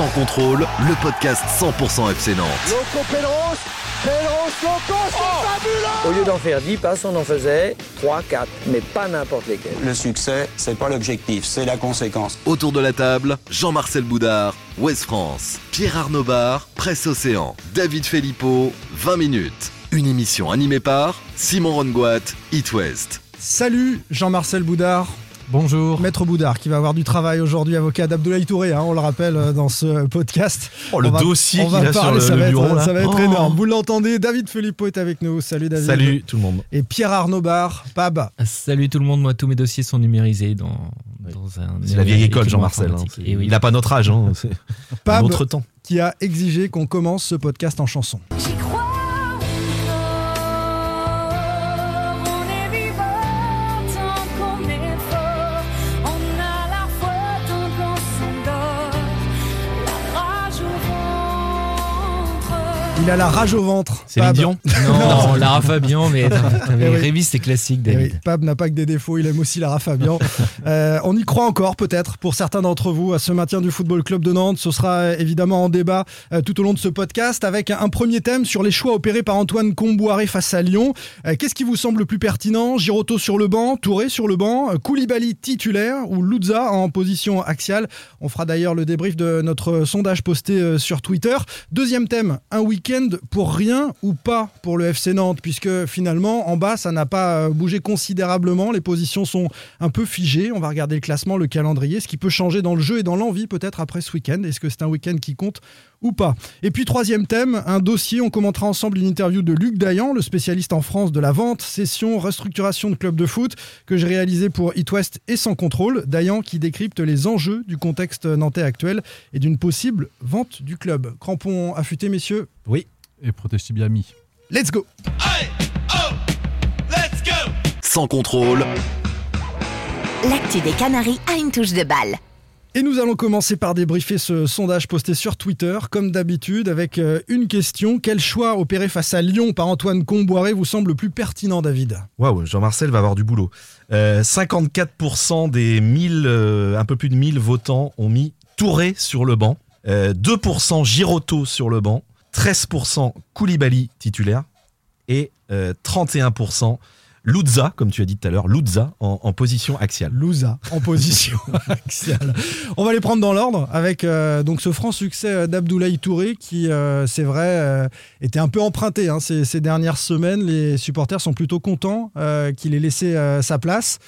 Sans contrôle, le podcast 100% FC Nantes. Loco Pélos, Pélos, Loco, c'est fabuleux Au lieu d'en faire 10 passes, on en faisait 3, 4, mais pas n'importe lesquels. Le succès, c'est pas l'objectif, c'est la conséquence. Autour de la table, Jean-Marcel Boudard, Ouest France, Pierre Arnaud Bar, Presse Océan, David Filippo, 20 minutes. Une émission animée par Simon Rongoat, It West. Salut Jean-Marcel Boudard. Bonjour. Maître Boudard qui va avoir du travail aujourd'hui, avocat d'Abdoulaye Touré, hein, on le rappelle euh, dans ce podcast. Oh, le On va- dossier on va qu'il a sur parler, le, ça le va être, bureau là. ça va être Oh. énorme. Vous l'entendez, David Filippo est avec nous. Salut David. Salut tout le monde. Et Pierre Arnaud Bar, Pab. Salut tout le monde, moi tous mes dossiers sont numérisés dans, dans un. C'est la vieille école Jean-Marcel. hein. oui. Il n'a pas notre âge. Hein. C'est un Pab autre temps. qui a exigé qu'on commence ce podcast en chanson. Il a la rage au ventre. C'est. Dion. Non, Lara Fabian, mais Eh oui. Révis c'est classique, Eh oui, David. Pab n'a pas que des défauts, il aime aussi Lara Fabian. Euh, on y croit encore peut-être pour certains d'entre vous à ce maintien du Football Club de Nantes. Ce sera euh, évidemment en débat euh, tout au long de ce podcast avec un premier thème sur les choix opérés par Antoine Comboiré face à Lyon. Euh, Qu'est-ce qui vous semble le plus pertinent? Giroto sur le banc, Touré sur le banc, Koulibaly titulaire ou Luzza en position axiale? On fera d'ailleurs le débrief de notre sondage posté euh, sur Twitter. Deuxième thème, un week-end pour rien ou pas pour le FC Nantes, puisque finalement en bas ça n'a pas euh, bougé considérablement, les positions sont un peu figées. On va regarder le classement, le calendrier, ce qui peut changer dans le jeu et dans l'envie peut-être après ce week-end. Est-ce que c'est un week-end qui compte ou pas Et puis troisième thème, un dossier, on commentera ensemble une interview de Luc Dayan, le spécialiste en France de la vente, cession, restructuration de club de foot que j'ai réalisé pour It West et sans contrôle. Dayan qui décrypte les enjeux du contexte nantais actuel et d'une possible vente du club. Crampon affûté, messieurs, Oui. et Protesti Biami. let's go Sans contrôle, L'actu des Canaries a une touche de balle. Et nous allons commencer par débriefer ce sondage posté sur Twitter, comme d'habitude, avec euh, une question. Quel choix opéré face à Lyon par Antoine Comboiré vous semble le plus pertinent, David? Waouh, Jean-Marcel va avoir du boulot. Euh, 54% des 1000, euh, un peu plus de 1000 votants ont mis Touré sur le banc. Euh, 2% Giroto sur le banc. 13% Koulibaly titulaire. Et euh, 31% Luzza, comme tu as dit tout à l'heure, Luzza en, en position axiale. Louza en position axiale. On va les prendre dans l'ordre avec euh, donc ce franc succès euh, d'Abdoulaye Touré qui, euh, c'est vrai, euh, était un peu emprunté hein, ces, ces dernières semaines. Les supporters sont plutôt contents qu'il ait laissé sa place.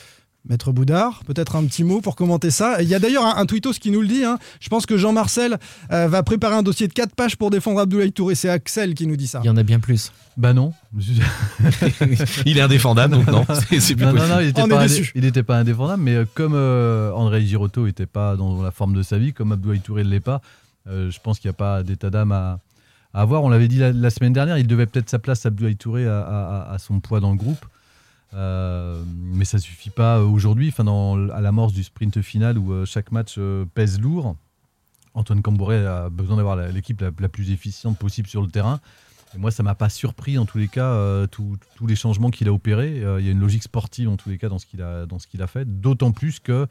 Maître Boudard, peut-être un petit mot pour commenter ça. Il y a d'ailleurs un, un tweetos qui nous le dit. hein. Je pense que Jean-Marcel euh, va préparer un dossier de 4 pages pour défendre Abdoulaye Touré. C'est Axel qui nous dit ça. Il y en a bien plus. Bah non. Il est indéfendable, donc non, c'est c'est plus non, non, possible. non, il n'était pas, indé- pas indéfendable, mais euh, comme euh, André Girotto n'était pas dans la forme de sa vie, comme Abdoulaye Touré ne l'est pas, euh, je pense qu'il n'y a pas d'état d'âme à, à avoir. On l'avait dit la, la semaine dernière, il devait peut-être sa place, Abdoulaye Touré, à, à- à son poids dans le groupe. Euh, mais ça suffit pas euh, aujourd'hui, enfin dans, à l'amorce du sprint final où euh, chaque match pèse lourd. Antoine Camboré a besoin d'avoir l'équipe la, plus efficiente possible sur le terrain. Et moi, ça m'a pas surpris en tous les cas, tous- les changements qu'il a opérés. Il y a une logique sportive en tous les cas dans ce qu'il a, dans ce qu'il a fait. D'autant plus que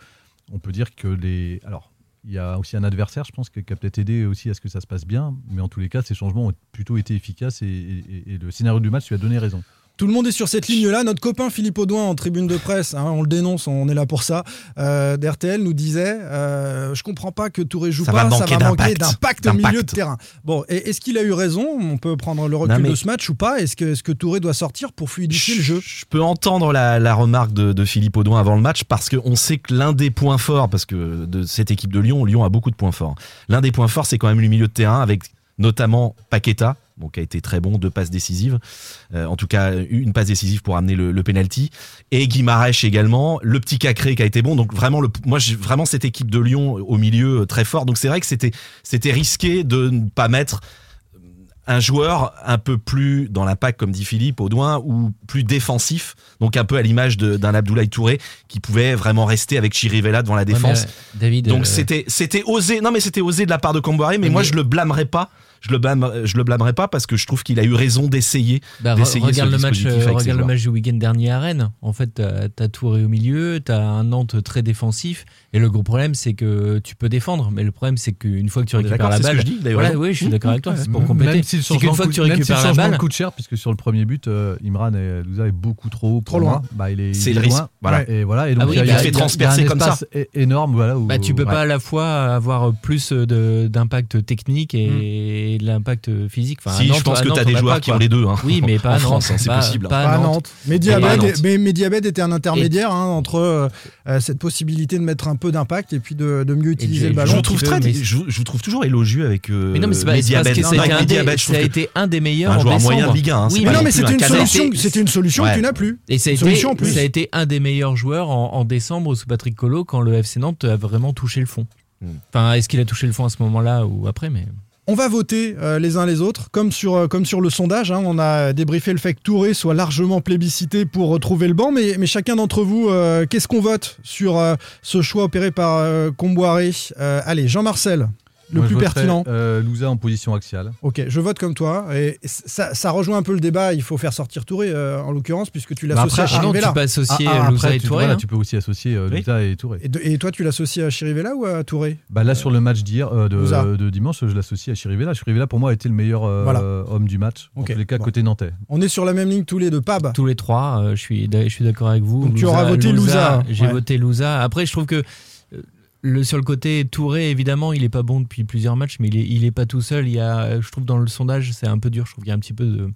on peut dire que les. Alors, il y a aussi un adversaire, je pense, qui a peut-être aidé aussi à ce que ça se passe bien. Mais en tous les cas, ces changements ont plutôt été efficaces et le scénario du match lui a donné raison. Tout le monde est sur cette ligne-là. Notre copain Philippe Audouin en tribune de presse, hein, on le dénonce, on est là pour ça, euh, d'RTL nous disait euh, Je comprends pas que Touré joue Ça pas, va ça va manquer d'impact. au milieu de terrain. Bon, est-ce qu'il a eu raison? On peut prendre le recul Non, mais- de ce match ou pas? Est-ce que, que Touré doit sortir pour fluidifier le jeu? Je peux entendre la, la remarque de, de Philippe Audouin avant le match parce qu'on sait que l'un des points forts, parce que de cette équipe de Lyon, Lyon a beaucoup de points forts. L'un des points forts, c'est quand même le milieu de terrain avec notamment Paqueta, bon, qui a été très bon, deux passes décisives, Euh, en tout cas une passe décisive pour amener le, le penalty, et Guimarães également, le petit Cacré qui a été bon, donc vraiment, le, moi vraiment cette équipe de Lyon au milieu euh, très fort, donc c'est vrai que c'était c'était risqué de ne pas mettre un joueur un peu plus dans l'impact, comme dit Philippe Audouin, ou plus défensif, donc un peu à l'image d'un Abdoulaye Touré qui pouvait vraiment rester avec Chirivella devant la défense. Ouais, mais, euh, David. donc euh, c'était c'était osé, non mais c'était osé de la part de Camboiré, mais, mais- moi je le blâmerais pas, je le blâme, je le blâmerai pas parce que je trouve qu'il a eu raison d'essayer. Bah, d'essayer regarde ce le match, euh, regarde le match du week-end dernier à Rennes. En fait, t'as as Touré au milieu, t'as un Nantes très défensif. Et le gros problème, c'est que tu peux défendre, mais le problème, c'est qu'une fois que tu récupères d'accord, la c'est ce balle, que je dis, d'ailleurs. voilà, oui, je suis d'accord avec toi. C'est pour compléter. Même si le C'est changement, qu'une fois que tu même si le récupères la balle, coûte cher, puisque sur le premier but, euh, Imran et Louza est beaucoup trop haut. Trop loin. moi. Bah, il est, C'est le risque, voilà. Et voilà. Et donc, Ah oui, il bah, fait transpercer comme ça. énorme. Voilà, bah, tu peux pas à la fois avoir plus de- d'impact technique et de l'impact physique. Enfin, si, je Nantes- pense à que tu as des a joueurs pas, qui ont les deux. hein. Oui, mais pas en à France, Nantes, hein, c'est pas- possible. pas Pas à Nantes. Nantes. Mais Diabète était un intermédiaire hein, entre euh, euh, cette possibilité de mettre un peu d'impact et puis de, de mieux utiliser je- le je ballon. Je trouve très, mais- je, je vous trouve toujours élogieux avec. Euh, Mais non, mais c'est pas, Non, ça a été un des- Mediabet, je ça a trouve que été un des meilleurs un joueur moyen de Ligue 1. hein, Oui, c'est Mais c'était un une solution, que tu n'as plus. Et ça a, été, un des meilleurs joueurs en, en décembre sous Patrick Collot quand le FC Nantes a vraiment touché le fond. Hmm. Enfin, est-ce qu'il a touché le fond à ce moment-là ou après mais... On va voter euh, les uns les autres, comme sur, euh, le sondage. hein, on a débriefé le fait que Touré soit largement plébiscité pour retrouver le banc, mais, chacun d'entre vous, euh, qu'est-ce qu'on vote sur ce choix opéré par Comboiré Allez, Jean-Marcel, le Moi, plus je pertinent. euh, Louza en position axiale. Ok, je vote comme toi. Et ça, ça rejoint un peu le débat. Il faut faire sortir Touré, euh, en l'occurrence, puisque tu Bah l'associes après, à Chirivella. tu peux associer Ah, ah, Louza après, et Touré. voilà, hein. tu peux aussi associer euh, Oui. Louza et Touré. Et, de- et toi, tu l'associes à Chirivella ou à Touré? Bah là, sur le match d'hier, euh, de, de dimanche, je l'associe à Chirivella. Chirivella, pour moi, a été le meilleur euh, Voilà. homme du match. En Ok, tous les cas, bon. côté nantais. On est sur la même ligne tous les deux. Pab. Tous les trois, euh, je suis, d'accord avec vous. Donc tu auras voté Louza. J'ai voté Louza. Après, je trouve que le, sur le côté Touré, évidemment, il est pas bon depuis plusieurs matchs, mais il est, il est pas tout seul. Il y a, je trouve dans le sondage, c'est un peu dur. Je trouve qu'il y a un petit peu de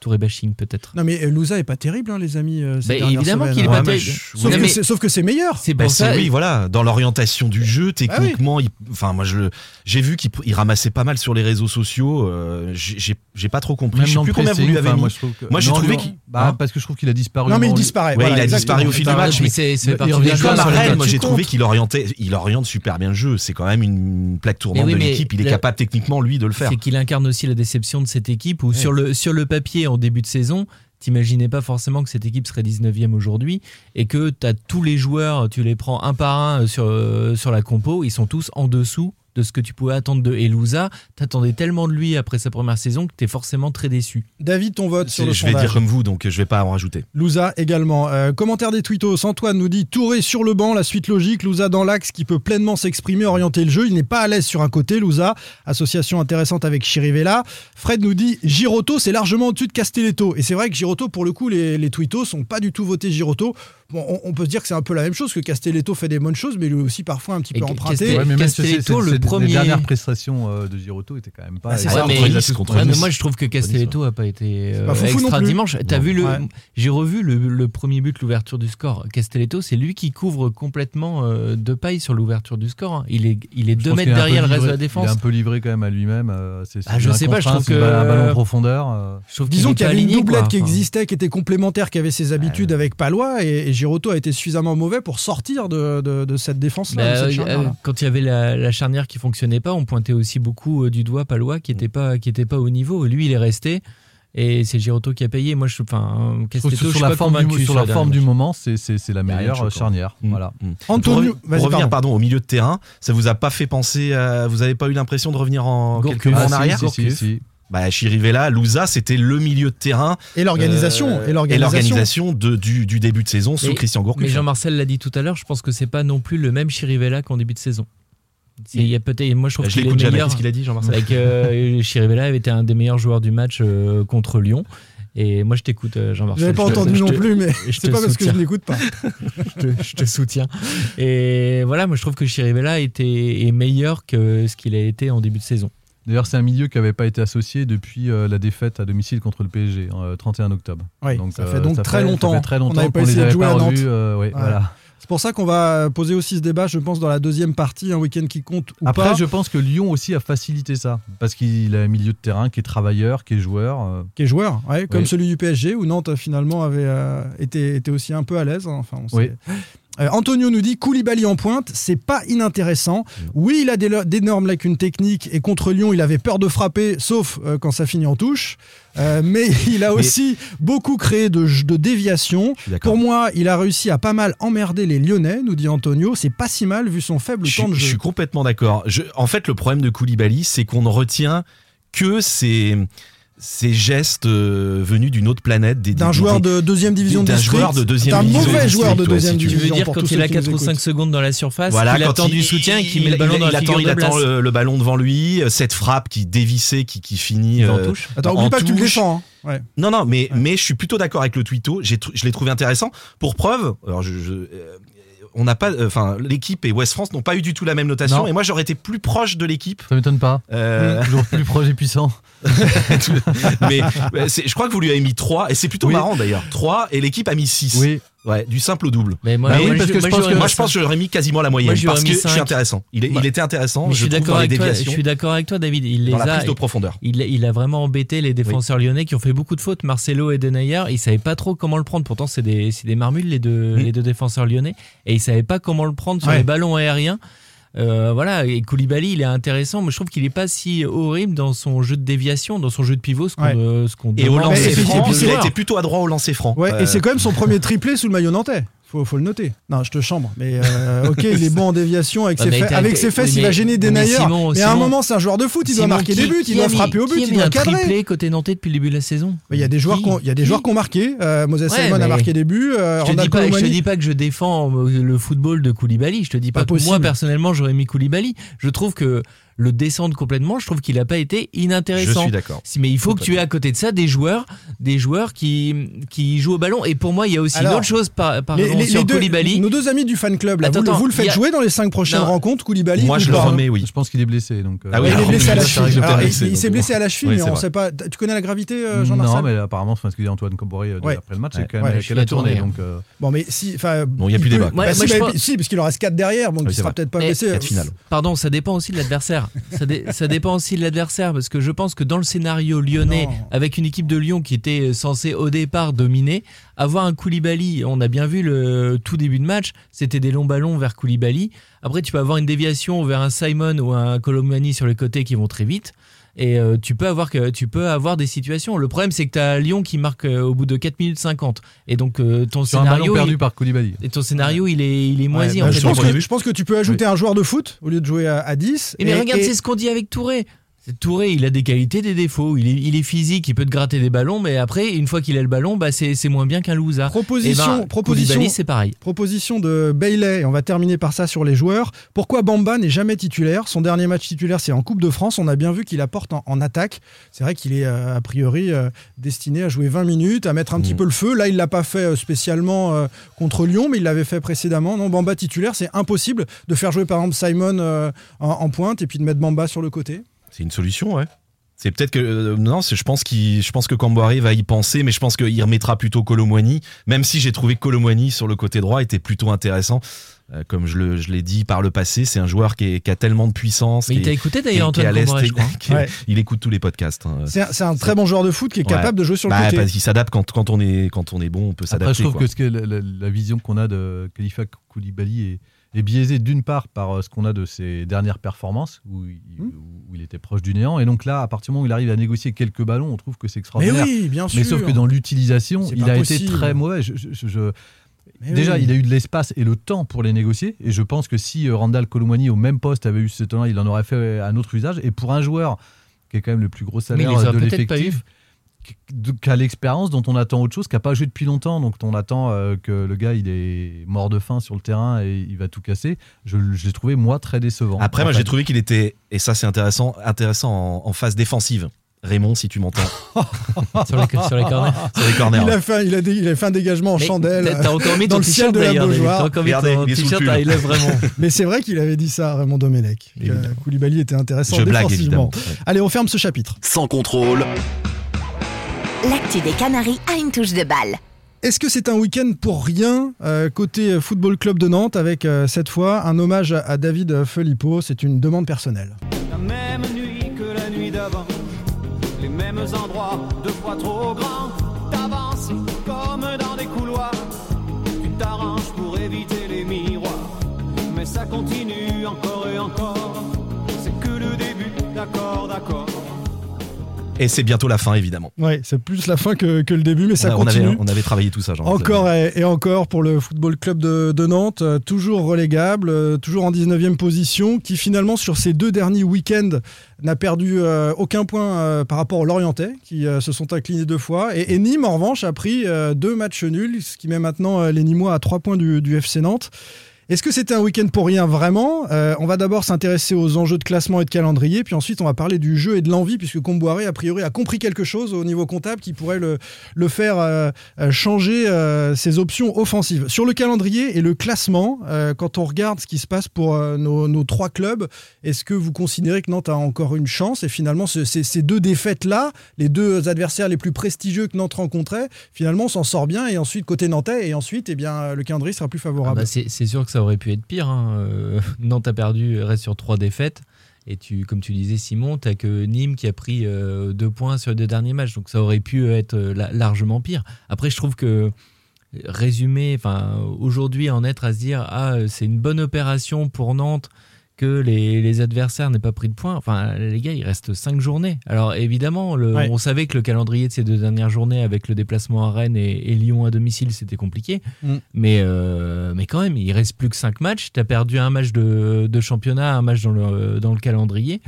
Touré bashing peut-être. Non, mais euh, Louza est pas terrible, hein, les amis. euh, ces Bah, évidemment qu'il est hein. pas terrible. je- Sauf, que mais c'est- sauf que c'est meilleur. C'est Bah, pour ça. oui, voilà, dans l'orientation du jeu, Ah techniquement, il- enfin moi je, j'ai vu qu'il il ramassait pas mal sur les réseaux sociaux. euh, j'ai- pas trop compris. Même je sais plus combien vous lui avez enfin, mis. moi, je trouve que- Moi, j'ai Non, trouvé qu'il- bah, hein parce que je trouve qu'il a disparu. Non, mais il disparaît. Ouais, voilà, il a exactement. disparu au fil du match, mais c'est- comme tas. moi j'ai trouvé qu'il orientait, il oriente super bien le jeu. C'est quand même une plaque tournante de l'équipe. Il est capable techniquement lui de le faire. C'est qu'il incarne aussi la déception de cette équipe où sur, le, sur le papier en début de saison, t'imaginais pas forcément que cette équipe serait 19e aujourd'hui et que tu as tous les joueurs, tu les prends un par un sur, euh, sur la compo, ils sont tous en dessous de ce que tu pouvais attendre de Elouza. T'attendais tellement de lui après sa première saison que t'es forcément très déçu. David, ton vote sur C'est- le Je vais dire comme vous, donc je vais pas en rajouter. Louza également. Euh, commentaire des tweetos. Antoine nous dit Touré sur le banc, la suite logique. Louza dans l'axe qui peut pleinement s'exprimer, orienter le jeu. Il n'est pas à l'aise sur un côté. Louza, association intéressante avec Chirivella. Fred nous dit Giroto, c'est largement au-dessus de Castelletto. Et c'est vrai que Giroto, pour le coup, les, les tweetos sont pas du tout votés Giroto. Bon, on, on peut se dire que c'est un peu la même chose, que Castelletto fait des bonnes choses, mais lui aussi parfois un petit Et peu emprunté. Ouais, Castelletto, le premier- Les dernières prestations euh, de Giroto étaient quand même pas. Ah, c'est ça, mais- Nice, contre Ouais, mais Nice. moi je trouve que Castelletto a pas été euh, extra dimanche. T'as Non. vu le Ouais. J'ai revu le, le premier but, l'ouverture du score. Castelletto, c'est lui qui couvre complètement euh, de paille sur l'ouverture du score. hein. Il est il est deux mètres derrière le reste de la Il est défense. un peu livré quand même à lui-même. euh, c'est- Ah, je sais pas, je trouve c'est que- un ballon en profondeur. euh. Disons qu'il y avait une doublette qui existait, qui était complémentaire, qui avait ses habitudes avec Palois, et, Giroto a été suffisamment mauvais pour sortir de, cette bah, cette euh, charnière-là. quand il y avait la, la charnière qui fonctionnait pas, on pointait aussi beaucoup euh, du doigt Palois qui était pas qui était pas au niveau. Lui, il est resté et c'est Giroto qui a payé. Moi, je enfin je suis sur la pas forme, du, sur la forme du moment, c'est c'est- c'est la meilleure charnière. Mm. Voilà. Mm. Antonio, pour, vas-y, revenir pardon. pardon. au milieu de terrain, ça vous a pas fait penser à, vous avez pas eu l'impression de revenir en Gourcuff. quelques mois Ah, en arrière? si, si, si. Bah Chirivella, Louza, c'était le milieu de terrain Et l'organisation. euh, et l'organisation. du, du début de saison sous Christian Gourcuff. Mais Jean-Marcel l'a dit tout à l'heure, je pense que c'est pas non plus le même Chirivella qu'en début de saison. Il y a peut-être, moi je trouve Bah, je est l'écoute jamais. meilleur. Qu'est-ce qu'il a dit, Jean-Marcel Avec euh, Chirivella avait été un des meilleurs joueurs du match euh, contre Lyon. Et moi je t'écoute, euh, Je Jean-Marcel. n'avais pas Je entendu je non te- plus, mais je c'est te pas parce que je n'écoute pas. je, te, je te soutiens. Et voilà, moi je trouve que Chirivella était est meilleur que ce qu'il a été en début de saison. D'ailleurs, c'est un milieu qui n'avait pas été associé depuis euh, la défaite à domicile contre le PSG, euh, 31 octobre. Oui, ça fait donc ça très fait- longtemps. Ça fait très On longtemps n'avait pas qu'on les essayé de jouer à Nantes. revus, euh, ouais, voilà. C'est pour ça qu'on va poser aussi ce débat, je pense, dans la deuxième partie, un week-end qui compte ou Après, pas. je pense que Lyon aussi a facilité ça. Parce qu'il a un milieu de terrain qui est travailleur, qui est joueur. euh, Qui est joueur, ouais, comme Oui. celui du PSG, où Nantes finalement avait euh, été, était aussi un peu à l'aise. hein. Enfin, on Oui. Euh, Antonio nous dit Koulibaly en pointe, c'est pas inintéressant. Oui, il a des- d'énormes lacunes techniques et contre Lyon, il avait peur de frapper, sauf euh, quand ça finit en touche. Euh, mais il a aussi beaucoup créé de, de déviations. Pour moi, il a réussi à pas mal emmerder les Lyonnais, nous dit Antonio. C'est pas si mal vu son faible Je, temps de suis- je jeu. suis complètement d'accord. En fait, le problème de Koulibaly, c'est qu'on ne retient que ces ces gestes euh, venus d'une autre planète, des- D'un joueur de deuxième division de d'un district. joueur de deuxième D'un division mauvais joueur de district, ouais, deuxième si tu veux. Tu veux division. dire quand il a qui 4 nous ou 5 écoutent. secondes dans la surface, Voilà, qu'il quand attend il- du soutien et qu'il met le il- ballon il, dans la il attend, figure il de attend le, le ballon devant lui, euh, cette frappe qui dévissait, qui, qui finit. Il en euh, touche. Attends, en oublie pas que tu le touche. défends. hein. Ouais. Non, non, mais, mais je suis plutôt d'accord avec le tweeto. J'ai je l'ai trouvé intéressant. Pour preuve, alors je, je- euh, on n'a pas, euh, enfin, l'équipe et West France n'ont pas eu du tout la même notation. Non. Et moi, j'aurais été plus proche de l'équipe. Ça m'étonne pas. Euh, Toujours plus proche et puissant. mais je crois que vous lui avez mis 3 et c'est plutôt Oui. marrant d'ailleurs. 3 et l'équipe a mis 6. Oui. Ouais, du simple au double. Mais moi, Bah moi, parce je- que je pense que- Moi, je pense que j'aurais mis quasiment la moyenne parce que je suis intéressant. Il, est- Bah, il était intéressant. Je je suis d'accord avec toi. Je suis d'accord avec toi, David. Il les dans la a. prise de profondeur. Il, il a vraiment embêté les défenseurs lyonnais qui ont fait beaucoup de fautes. Marcelo et Denayer, ils savaient pas trop comment le prendre. Pourtant, c'est des, des marmules les deux, Mm. les deux défenseurs lyonnais, et ils savaient pas comment le prendre sur Ouais. les ballons aériens. Euh, voilà, et Koulibaly, il est intéressant, mais je trouve qu'il est pas si horrible dans son jeu de déviation, dans son jeu de pivot, ce qu'on Ouais. euh, ce qu'on Et au lancer franc, et puis il a été plutôt adroit au lancer franc. Ouais, Euh, et c'est quand même son premier triplé sous le maillot nantais. Faut, faut le noter. Non, je te chambre. Mais euh, ok, il est bon en déviation avec ses, t'as- avec ses oui, fesses, mais- il va gêner des mais nailleurs. Simon- Mais à un moment, c'est un joueur de foot, il doit marquer qui- des buts, il doit mis- frapper au but, il doit cadrer. triplé côté nantais depuis le début de la saison? Il y a des joueurs Qui ont, marqué. Euh, Moses Ouais, Simon a marqué des buts. Euh, Je te, dis pas, je te dis pas que je défends le football de Koulibaly. Je te dis pas, Pas que moi personnellement j'aurais mis Koulibaly. Je trouve que le descendre complètement, je trouve qu'il a pas été Je inintéressant. suis d'accord. Mais il faut que tu aies à côté de ça des joueurs, des joueurs qui qui jouent au ballon. Et pour moi, il y a aussi Alors, une autre chose par, par Les- exemple, les- sur les deux- Koulibaly. nos deux amis du fan club, là, Attends, vous, le- attends, vous le il faites a- jouer dans les cinq prochaines Non. rencontres, Koulibaly Moi, je le remets, oui. Je pense qu'il est blessé. Donc, euh, Ah oui, il est alors, blessé à la cheville. de Alors, blessé, il s'est blessé à la cheville, Oui, mais on vrai. sait pas. Tu connais la gravité, euh, Jean-Marcel non, mais apparemment, ce que dit Antoine Comboré euh, Ouais. après le match, c'est quand même qu'elle a tourné. Bon, mais si, Bon, il y a plus débat. bah, si, je parce qu'il en reste 4 derrière, donc il c'est sera peut-être pas Mais- blessé. Quatre finales. Pardon, ça dépend aussi de l'adversaire. Ça, dé- ça dépend aussi de l'adversaire parce que je pense que dans le scénario lyonnais, Non. avec une équipe de Lyon qui était censée au départ dominer, avoir un Koulibaly, on a bien vu le tout début de match, c'était des longs ballons vers Koulibaly. Après, tu peux avoir une déviation vers un Simon ou un Colomani sur les côtés qui vont très vite. Et euh, tu peux avoir que tu peux avoir des situations. Le problème, c'est que tu as Lyon qui marque euh, au bout de 4 minutes 50. Et donc euh, ton sur un ballon scénario, perdu il, par Koulibaly. et ton scénario, il est il est moisi. bah, en je, fait. pense que, je pense que tu peux ajouter un joueur de foot au lieu de jouer à, à 10. Et mais Et- regarde, et- c'est ce qu'on dit avec Touré. Touré, il a des qualités, des défauts. Il est, il est physique, il peut te gratter des ballons, mais après, une fois qu'il a le ballon, bah c'est moins bien qu'un loser. Proposition, Eh ben, proposition, c'est pareil. proposition de Bailey, et on va terminer par ça sur les joueurs. Pourquoi Bamba n'est jamais titulaire? Son dernier match titulaire, c'est en Coupe de France. On a bien vu qu'il apporte en, en attaque. C'est vrai qu'il est euh, a priori euh, destiné à jouer 20 minutes, à mettre un petit Mm. peu le feu. Là, il l'a pas fait euh, spécialement euh, contre Lyon, mais il l'avait fait précédemment. Non, Bamba titulaire, c'est impossible de faire jouer par exemple Simon euh, en, en pointe et puis de mettre Bamba sur le côté. C'est une solution, ouais. C'est peut-être que euh, non, c'est- je pense qu'il, je pense que Camboire va y penser, mais je pense qu'il remettra plutôt Colomwani, même si j'ai trouvé que Colomwani sur le côté droit était plutôt intéressant. Euh, comme je l'ai dit par le passé, c'est un joueur qui, est- qui a tellement de puissance. Mais il t'a écouté d'ailleurs, Antoine Comboré, je crois. qui Ouais. Il écoute tous les podcasts. hein. C'est un, très bon joueur de foot qui est Ouais. capable de jouer sur le Bah, côté. parce qu'il s'adapte quand, quand on est quand on est bon, on peut s'adapter. je trouve quoi. que, ce que la, la- la vision qu'on a de Khalifa Koulibaly est, est biaisée d'une part par euh, ce qu'on a de ses dernières performances, où il, Hmm. où il était proche du néant. Et donc là, à partir du moment où il arrive à négocier quelques ballons, on trouve que c'est Mais extraordinaire. oui, bien sûr. Mais sauf que dans l'utilisation, il a possible. été très mauvais. Je- je- je- Mais Déjà, oui. il a eu de l'espace et le temps pour les négocier. Et je pense que si euh, Randall Colomwani au même poste avait eu ce temps-là, il en aurait fait un autre usage. Et pour un joueur qui est quand même le plus gros Mais salaire il les aurait de l'effectif, qui- a l'expérience dont on attend autre chose, qui n'a pas joué depuis longtemps, donc on attend euh, que le gars il est mort de faim sur le terrain et il va tout casser. Je, je l'ai trouvé moi très décevant. Après, moi, j'ai trouvé qu'il était, et ça, c'est intéressant, intéressant en, en phase défensive. Raymond, si tu m'entends, sur, les, sur les corners. sur les corners. Il a, fait, il, a dé- il a fait un dégagement en Mais chandelle. T'as t'as encore mis dans ton le ciel t-shirt de la. Beaujoire. T'as encore mis Regardez, ton t-shirt à élève. Mais c'est vrai qu'il avait dit ça à Raymond Domenech. Évidemment. Koulibaly était intéressant Je blague défensivement. évidemment. Ouais. Allez, on ferme ce chapitre. Sans contrôle, L'actu des Canaries a une touche de balle. Est-ce que c'est un week-end pour rien euh, côté Football Club de Nantes avec euh, cette fois un hommage à, à David Filippo? C'est une demande personnelle. La même nuit que la nuit d'avant, les mêmes endroits, deux fois trop grands. T'avances comme dans des couloirs, tu t'arranges pour éviter les miroirs. Mais ça continue encore et encore, c'est que le début, d'accord, d'accord. Et c'est bientôt la fin, évidemment. Ouais, c'est plus la fin que, que le début, mais ça on, a- on continue. avait, on avait travaillé tout ça, Jean. Encore et, et encore pour le Football Club de, de Nantes, euh, toujours relégable, euh, toujours en 19e position, qui finalement sur ces deux derniers week-ends n'a perdu euh, aucun point par rapport aux Lorientais, qui se sont inclinés deux fois. Et, et Nîmes, en revanche, a pris deux matchs nuls, ce qui met maintenant les Nîmois à trois points du, du FC Nantes. Est-ce que c'était un week-end pour rien vraiment Euh, On va d'abord s'intéresser aux enjeux de classement et de calendrier, puis ensuite on va parler du jeu et de l'envie, puisque Comboiré, a priori, a compris quelque chose au niveau comptable qui pourrait le, le faire euh, euh, changer ses options offensives. Sur le calendrier et le classement, quand on regarde ce qui se passe pour nos, trois clubs, est-ce que vous considérez que Nantes a encore une chance Et finalement, ce- ces, deux défaites-là, les deux adversaires les plus prestigieux que Nantes rencontrait, finalement, on s'en sort bien. Et ensuite, côté nantais, et ensuite, eh bien, le calendrier sera plus Ah favorable. bah, c'est c'est sûr que ça aurait pu être pire. hein. Euh, Nantes a perdu, reste sur trois défaites. Et tu, comme tu disais, Simon, tu que Nîmes qui a pris euh, deux points sur les deux derniers matchs. Donc ça aurait pu être euh, la- largement pire. Après, je trouve que résumer, aujourd'hui, en être à se dire, ah, c'est une bonne opération pour Nantes que les, les adversaires n'aient pas pris de points. Enfin, les gars, il reste cinq journées. Alors évidemment, le- Ouais. on savait que le calendrier de ces deux dernières journées, avec le déplacement à Rennes et, et Lyon à domicile, c'était compliqué. Mm. Mais, euh, mais quand même, il reste plus que 5 matchs. Tu as perdu un match de, de championnat, un match dans le, dans le calendrier.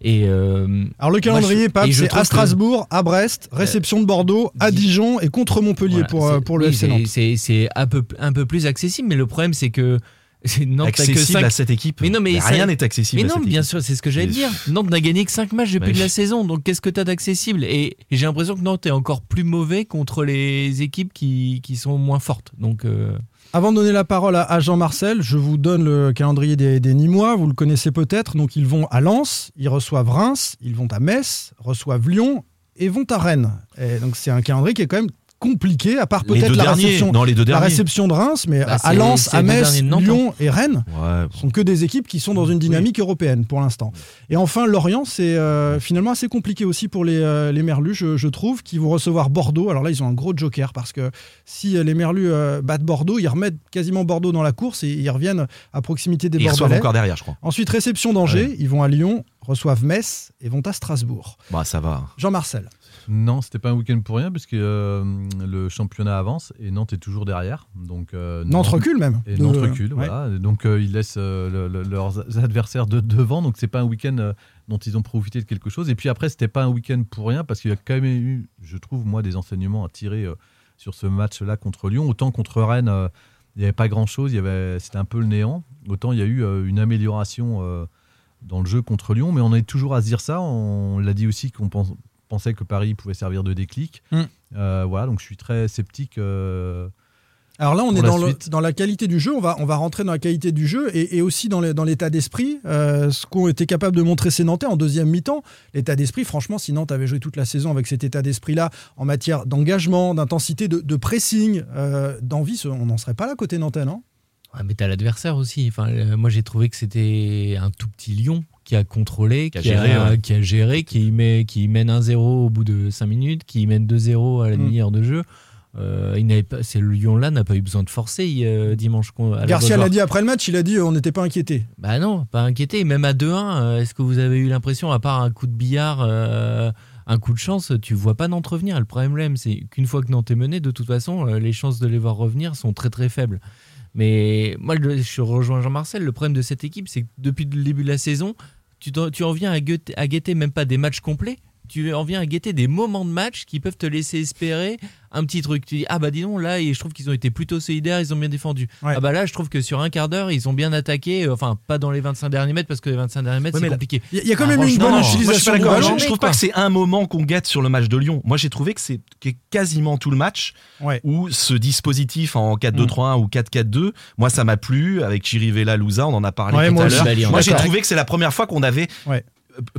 Et, euh, Alors le calendrier, Pape, c'est à que- Strasbourg, à Brest, réception de Bordeaux, à Di- Dijon et contre Montpellier voilà, pour, euh, pour le oui, FC c'est- Nantes. C'est c'est un peu, un peu plus accessible, mais le problème, c'est que Nantes n'a que accessible 5 à cette équipe. Mais non, mais ça- rien n'est accessible. Mais à non, cette bien équipe. sûr, c'est ce que j'allais Mais- dire. Nantes n'a gagné que 5 matchs depuis Mais- de la saison, donc qu'est-ce que tu as d'accessible? Et et j'ai l'impression que Nantes est encore plus mauvais contre les équipes qui, qui sont moins fortes. Donc, euh, Avant de donner la parole à, à Jean-Marcel, je vous donne le calendrier des, des Nîmois, vous le connaissez peut-être. Donc ils vont à Lens, ils reçoivent Reims, ils vont à Metz, reçoivent Lyon et vont à Rennes. Et donc c'est un calendrier qui est quand même compliqué, à part peut-être la réception, Non, les deux la réception de Reims, mais Bah, à Lens, à Metz, Lyon et Rennes Ouais, sont que des équipes qui sont dans une dynamique européenne pour l'instant. Et enfin, Lorient, c'est euh, finalement assez compliqué aussi pour les, euh, les Merlus, je, je trouve, qui vont recevoir Bordeaux. Alors là, ils ont un gros joker parce que si euh, les Merlus euh, battent Bordeaux, ils remettent quasiment Bordeaux dans la course et ils reviennent à proximité des ils reçoivent Bordelais. encore derrière, je crois. Ensuite, réception d'Angers, ils vont à Lyon, reçoivent Metz et vont à Strasbourg. Bah, ça va. Jean-Marcel. Non, c'était pas un week-end pour rien, puisque euh, le championnat avance et Nantes est toujours derrière. Donc, euh, Nantes recule même. Et Nantes recule, ouais. voilà. Et Donc euh, ils laissent le- le- leurs adversaires de devant. Donc c'est pas un week-end dont ils ont profité de quelque chose. Et puis après, c'était pas un week-end pour rien parce qu'il y a quand même eu, je trouve, moi, des enseignements à tirer sur ce match-là contre Lyon. Autant contre Rennes, il n'y avait pas grand-chose. Il y avait, c'était un peu le néant. Autant il y a eu une amélioration dans le jeu contre Lyon. Mais on est toujours à se dire ça. On l'a dit aussi qu'on pense- pensait que Paris pouvait servir de déclic. Mm. Euh, voilà. Donc je suis très sceptique. euh, Alors là, on est la dans, le- suite. dans la qualité du jeu. On va, on va rentrer dans la qualité du jeu et, et aussi dans l'état d'esprit. Euh, ce qu'ont été capables de montrer ces Nantais en deuxième mi-temps. L'état d'esprit, franchement, si Nantes avait joué toute la saison avec cet état d'esprit-là, en matière d'engagement, d'intensité, de, de pressing, euh, d'envie, on n'en serait pas là côté Nantais, non? Ouais, mais t'as l'adversaire aussi. Enfin, euh, moi, j'ai trouvé que c'était un tout petit Lyon qui a contrôlé, Qui a qui, géré, a, ouais. qui a géré, qui, met, qui mène 1-0 au bout de 5 minutes, qui mène 2-0 à la Mm. demi-heure de jeu. Euh, il n'avait pas, c'est le Lyon-là n'a pas eu besoin de forcer euh, dimanche. à Garcia l'a dit après le match, il a dit euh, on n'était pas inquiété. Bah non, pas inquiété. Même à 2-1, euh, est-ce que vous avez eu l'impression, à part un coup de billard, euh, un coup de chance, tu vois pas Nantes revenir? Le problème, c'est qu'une fois que Nantes est mené, de toute façon, euh, les chances de les voir revenir sont très très faibles. Mais moi, je rejoins Jean-Marcel. Le problème de cette équipe, c'est que depuis le début de la saison, tu, t'en- tu en viens à guetter même pas des matchs complets. Tu en viens à guetter des moments de match qui peuvent te laisser espérer un petit truc. Tu dis, ah bah dis donc, là, et je trouve qu'ils ont été plutôt solidaires, ils ont bien défendu. Ouais. Ah bah là, je trouve que sur un quart d'heure, ils ont bien attaqué. euh, Enfin, pas dans les 25 derniers mètres, parce que les 25 derniers mètres, Ouais, c'est compliqué. Il y, a- quand Ah, même une franchement, bonne moi, je Moi, je suis utilisation pas. Je, je trouve pas que c'est un moment qu'on gâte sur le match de Lyon. Moi, j'ai trouvé que c'est que quasiment tout le match Ouais. où ce dispositif en 4-2-3-1 ou 4-4-2, moi, ça m'a plu avec Chirivella, Louza, on en a parlé Ouais, tout moi à l'heure. Moi, j'ai trouvé que c'est la première fois qu'on avait Ouais.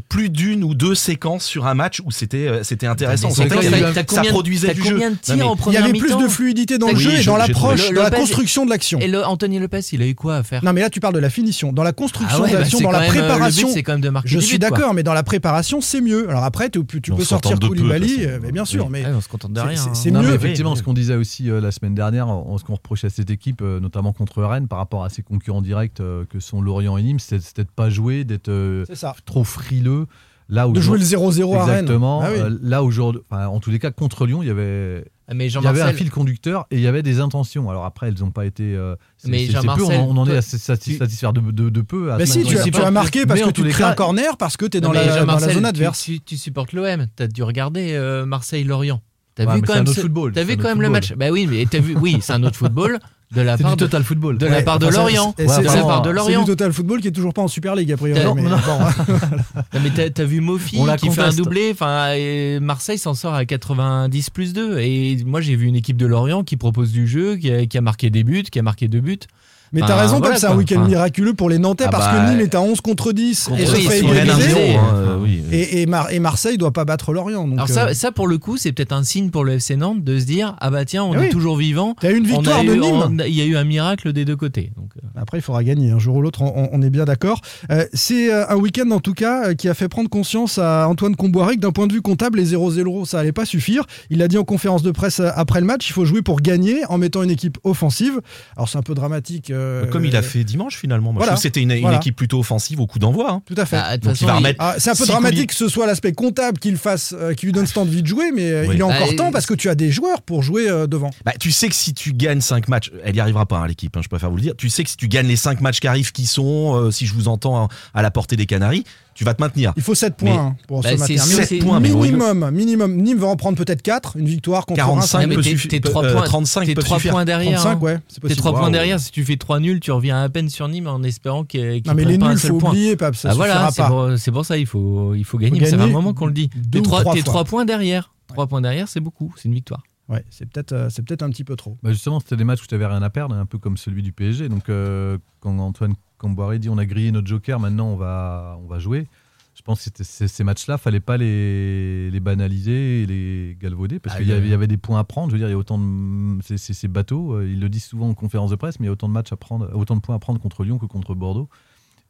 Plus d'une ou deux séquences sur un match où c'était euh, c'était intéressant. On c'est sentait ça produisait du jeu. Il y avait plus de fluidité dans le jeu et dans l'approche, dans la construction de l'action. Et le Anthony Lopez, il a eu quoi à faire Non, mais là, tu parles de la finition. Dans la construction Ah ouais, de bah, l'action, dans la euh, préparation. Le but, c'est quand même de marquer Je suis d'accord, mais dans la préparation, c'est mieux. Alors après, tu, peux sortir Koulibaly, euh, mais bien sûr. Mais Ah, on se contente de c'est- rien. c'est- hein. mieux. effectivement, ce qu'on disait aussi la semaine dernière, on- ce qu'on reprochait à cette équipe, notamment contre Rennes, par rapport à ses concurrents directs que sont Lorient et Nîmes, c'était de pas jouer, d'être trop frileux. Là où De jouer le 0-0 à Rennes. Exactement. Ah oui. Euh, là aujourd'hui, enfin, en tous les cas contre Lyon, il y avait Ah, Mais il y avait un fil conducteur et il y avait des intentions. Alors après, elles n'ont pas été. euh, c'est- Mais peu, on, on en est tu- satisfaire de, de- de peu. à Bah si, tu, as- tu as marqué parce Mais que tu crées un cas, corner parce que tu es dans la, dans la Jean-Marcel, zone tu- adverse. Tu, tu supportes l'OM. T'as dû regarder euh, Marseille-Lorient. T'as Ouais, vu quand c'est un même, ce- football, T'as c'est vu un quand même le match? Bah oui, mais t'as vu. Oui, c'est un autre football de la part du de, total football. de la part de Lorient. c'est- De la part de Lorient. du total football qui est toujours pas en Super League a priori. Non, mais non. mais t'as, vu Mofi qui fait un doublé. Enfin, Marseille s'en sort à 90 plus 2. Et moi, j'ai vu une équipe de Lorient qui propose du jeu, qui a, qui a marqué des buts, qui a marqué deux buts. Mais t'as raison, voilà, c'est un week-end Enfin, miraculeux pour les Nantais Ah parce bah, que Nîmes est à 11 contre 10 et contre- se oui, fait ils sont Rennes égaliser. 1-0, égaliser. hein, euh, oui. Et, et Mar- et Marseille doit pas battre Lorient. Donc, Alors euh, ça, ça, pour le coup, c'est peut-être un signe pour le FC Nantes de se dire ah bah tiens, on Ah est oui. toujours vivant. t'as une On a victoire de eu- Nîmes. Il y a eu un miracle des deux côtés. Donc, euh, Après, il faudra gagner un jour ou l'autre, on, on est bien d'accord. Euh, c'est euh, un week-end, en tout cas, euh, qui a fait prendre conscience à Antoine Comboiré que d'un point de vue comptable, les 0-0, ça allait pas suffire. Il a dit en conférence de presse après le match, il faut jouer pour gagner en mettant une équipe offensive. Alors, c'est un peu dramatique. euh, Comme il a fait dimanche finalement. Moi, voilà. Je trouve que c'était une, une Voilà. équipe plutôt offensive au coup d'envoi. hein. Tout à fait. bah, va il- remettre- Ah, c'est un peu dramatique que ce soit l'aspect comptable qui le fasse, euh, qui lui donne cette envie de jouer, mais Oui. il est encore Bah, temps parce que tu as des joueurs pour jouer euh, devant. Bah, tu sais que si tu gagnes 5 matchs, elle y arrivera pas, hein, l'équipe, hein, je préfère vous le dire. Tu sais que si tu gagnes les 5 matchs qui arrivent, qui sont, euh, si je vous entends, à la portée des Canaries, tu vas te maintenir. Il faut 7 Mais- points hein, pour Bah, matin. sept Mi- points, mais minimum, minimum. Nîmes va en prendre peut-être 4, une victoire contre 45 Reims. mais peut t'es- euh, points- 35 T'es peut 3 suffire. points derrière. 35, hein. ouais, possible. 3 points Waouh. derrière. Si tu fais 3 nuls, tu reviens à peine sur Nîmes en espérant qu'il qu'il Non, mais les pas un nuls, seul faut point. oublier, Pap, ça Ah voilà, c'est pas. pour, c'est pour ça il faut, il faut gagner. Faut mais ça fait un moment qu'on le dit. deux T'es ou 3, trois t'es fois. trois points derrière. 3 points derrière, c'est beaucoup. C'est une victoire. Ouais, c'est peut-être euh, c'est peut-être un petit peu trop. Bah justement, c'était des matchs où tu n'avais rien à perdre, un peu comme celui du PSG. Donc, euh, quand Antoine Camboiré dit on a grillé notre joker, maintenant on va, on va jouer. Je pense que c'était- ces, ces matchs-là, fallait pas les, les banaliser et les galvauder parce Ah, qu'il y, avait- il y avait des points à prendre. Je veux dire, il y a autant de. C'est c'est- c'est bateau, euh, ils le disent souvent en conférence de presse, mais il y a autant de matchs à prendre, autant de points à prendre contre Lyon que contre Bordeaux.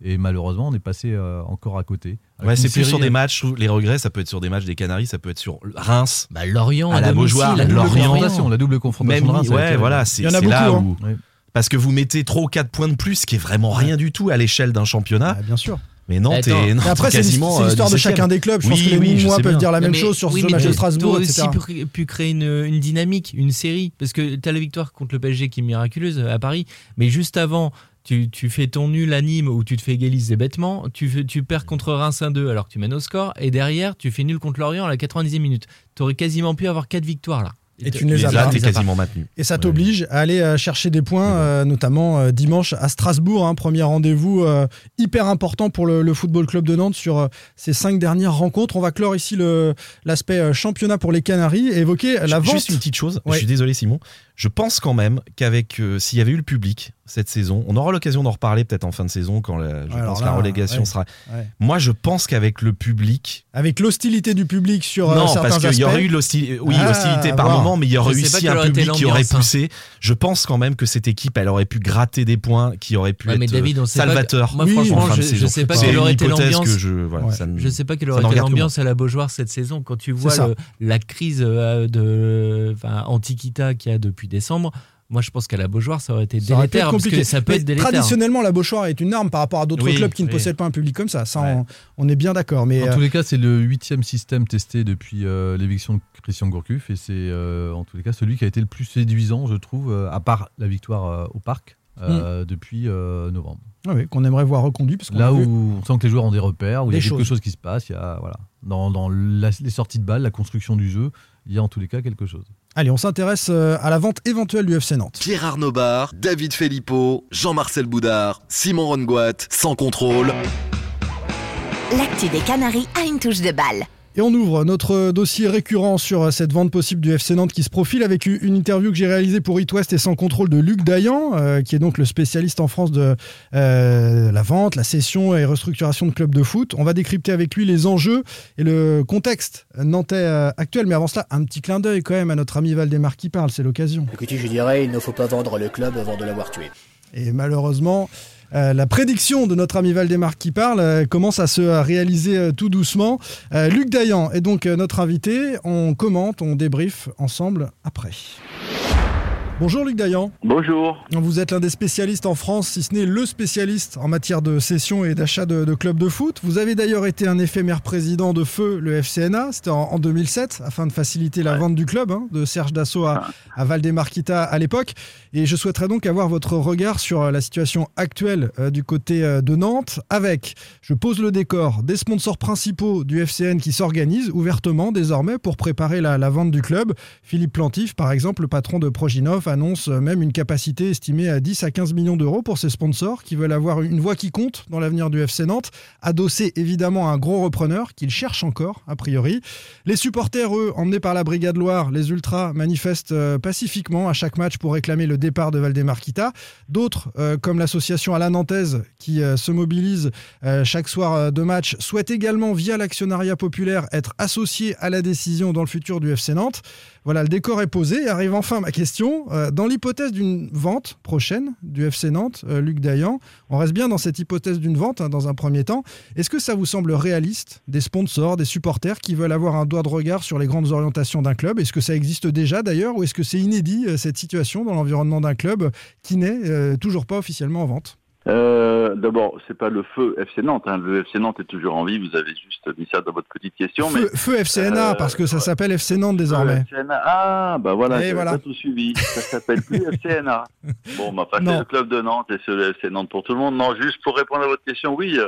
Et malheureusement, on est passé euh, encore à côté. Ouais, c'est plus sur des matchs, où les regrets, ça peut être sur des matchs des Canaries, ça peut être sur Reims. Bah, Lorient, À la Beaujoire, la double Lorient. confrontation, la double confrontation Même, de Reims, ouais, avec, euh, voilà, c'est là beaucoup, où. Parce que vous mettez 3 ou 4 points de plus, ce qui est vraiment rien du tout à l'échelle d'un championnat. Ah, bien sûr. Mais Nantes Et après, est c'est euh, l'histoire de 17e. chacun des clubs. Je pense Oui, que les oui, sais peuvent dire la Non, même mais- chose sur oui, ce match de Strasbourg, etc. aussi pu, pu créer une, une dynamique, une série. Parce que tu as la victoire contre le PSG qui est miraculeuse à Paris. Mais juste avant, tu, tu fais ton nul à Nîmes où tu te fais égaliser bêtement. Tu, tu perds contre Reims 1-2 alors que tu mènes au score. Et derrière, tu fais nul contre Lorient à la 90e minute. Tu aurais quasiment pu avoir 4 victoires là. Et tu ne les Les as là, pas. quasiment maintenu. Et ça t'oblige à aller euh, chercher des points, euh, notamment euh, dimanche à Strasbourg, hein, premier rendez-vous euh, hyper important pour le, le Football Club de Nantes sur euh, ces cinq dernières rencontres. On va clore ici l'aspect euh, championnat pour les Canaries et évoquer la vente. Juste une petite chose, Ouais. je suis désolé Simon. Je pense quand même qu'avec euh, s'il y avait eu le public cette saison, on aura l'occasion d'en reparler peut-être en fin de saison quand la, je alors pense que là, la relégation ouais. sera. Ouais. Moi, je pense qu'avec le public, Avec l'hostilité du public sur euh, non, certains parce qu'il y aurait eu l'hostilité, oui, Ah, l'hostilité par moment, mais il y aurait Je eu pas aussi un public qui aurait hein. poussé. Je pense quand même que cette équipe, elle aurait pu gratter des points, qui aurait pu Ouais, être mais David, on pas salvateur. que- Moi, Oui, franchement, en fin de je, je sais pas quelle aurait été l'ambiance. je, voilà, ne- Je sais pas quelle aurait été l'ambiance à la Beaujoire cette saison quand tu vois la crise euh, de enfin, Antiquita qu'il y a depuis décembre. Moi, je pense qu'à la Beaujoire, ça aurait été Ça aurait délétère être parce compliqué. que ça peut Mais être délétère. Traditionnellement, la Beauchoire est une arme par rapport à d'autres Oui, clubs qui ne oui. possèdent pas un public comme ça. Ça, Ouais. on, on est bien d'accord. Mais En euh, tous les cas, c'est le huitième système testé depuis euh, l'éviction de Christian Gourcuff et c'est euh, en tous les cas celui qui a été le plus séduisant, je trouve, euh, à part la victoire euh, au parc euh, depuis euh, novembre. ouais, ouais, qu'on aimerait voir reconduit. Parce Là a où vu- on sent que les joueurs ont des repères, où il y a quelque choses. chose qui se passe, il y a voilà dans, dans la- les sorties de balles, la construction du jeu, il y a en tous les cas quelque chose. Allez, on s'intéresse euh, à la vente éventuelle du FC Nantes. Pierre Arnaud Bar, David Filippo, Jean-Marcel Boudard, Simon Rongoat, sans contrôle. L'actu des Canaries a une touche de balle. Et on ouvre notre dossier récurrent sur euh, cette vente possible du FC Nantes qui se profile avec une interview que j'ai réalisée pour It West et sans contrôle de Luc Dayan, euh, qui est donc le spécialiste en France de euh, la vente, la cession et restructuration de clubs de foot. On va décrypter avec lui les enjeux et le contexte nantais euh, actuel. Mais avant cela, un petit clin d'œil quand même à notre ami Valdemar qui parle, c'est l'occasion. Écoutez, je dirais, il ne faut pas vendre le club avant de l'avoir tué. Et malheureusement, euh, la prédiction de notre ami Valdemar qui parle euh, commence à se réaliser euh, tout doucement. Luc Dayan est donc notre invité. On commente, on débriefe ensemble après. Bonjour Luc Dayan. Bonjour. Vous êtes l'un des spécialistes en France, si ce n'est le spécialiste en matière de cession et d'achat de, de clubs de foot. Vous avez d'ailleurs été un éphémère président de Feu, le FCNA, c'était en, en 2007, afin de faciliter la vente du club, hein, de Serge Dassault à, à Valdemarquita à l'époque. Et je souhaiterais donc avoir votre regard sur la situation actuelle euh, du côté euh, de Nantes, avec, je pose le décor, des sponsors principaux du FCN qui s'organisent ouvertement désormais pour préparer la, la vente du club. Philippe Plantif, par exemple, le patron de Proginov, annonce même une capacité estimée à 10 à 15 millions d'euros pour ses sponsors qui veulent avoir une voix qui compte dans l'avenir du FC Nantes, adossé évidemment à un gros repreneur qu'ils cherchent encore, a priori. Les supporters, eux, emmenés par la Brigade Loire, les Ultras, manifestent euh, pacifiquement à chaque match pour réclamer le départ de Valdemarquita. D'autres, euh, comme l'association à la Nantaise, qui euh, se mobilise euh, chaque soir euh, de match, souhaitent également, via l'actionnariat populaire, être associés à la décision dans le futur du FC Nantes. Voilà, le décor est posé. Arrive enfin ma question. Euh, dans l'hypothèse d'une vente prochaine du FC Nantes, euh, Luc Dayan, on reste bien dans cette hypothèse d'une vente hein, dans un premier temps. Est-ce que ça vous semble réaliste Des sponsors, des supporters qui veulent avoir un doigt de regard sur les grandes orientations d'un club? Est-ce que ça existe déjà d'ailleurs ou est-ce que c'est inédit euh, cette situation dans l'environnement d'un club qui n'est toujours pas officiellement en vente? Euh, D'abord, c'est pas le feu FC Nantes. hein. Le FC Nantes est toujours en vie. Vous avez juste mis ça dans votre petite question. Feu, mais feu FCNA, euh, parce que ça s'appelle FC Nantes désormais. FCNA. Ah, bah voilà, j'avais voilà. pas tout suivi. Ça s'appelle plus FCNA. Bon, bah, c'est le club de Nantes et c'est le FC Nantes pour tout le monde. Non, juste pour répondre à votre question, oui. euh,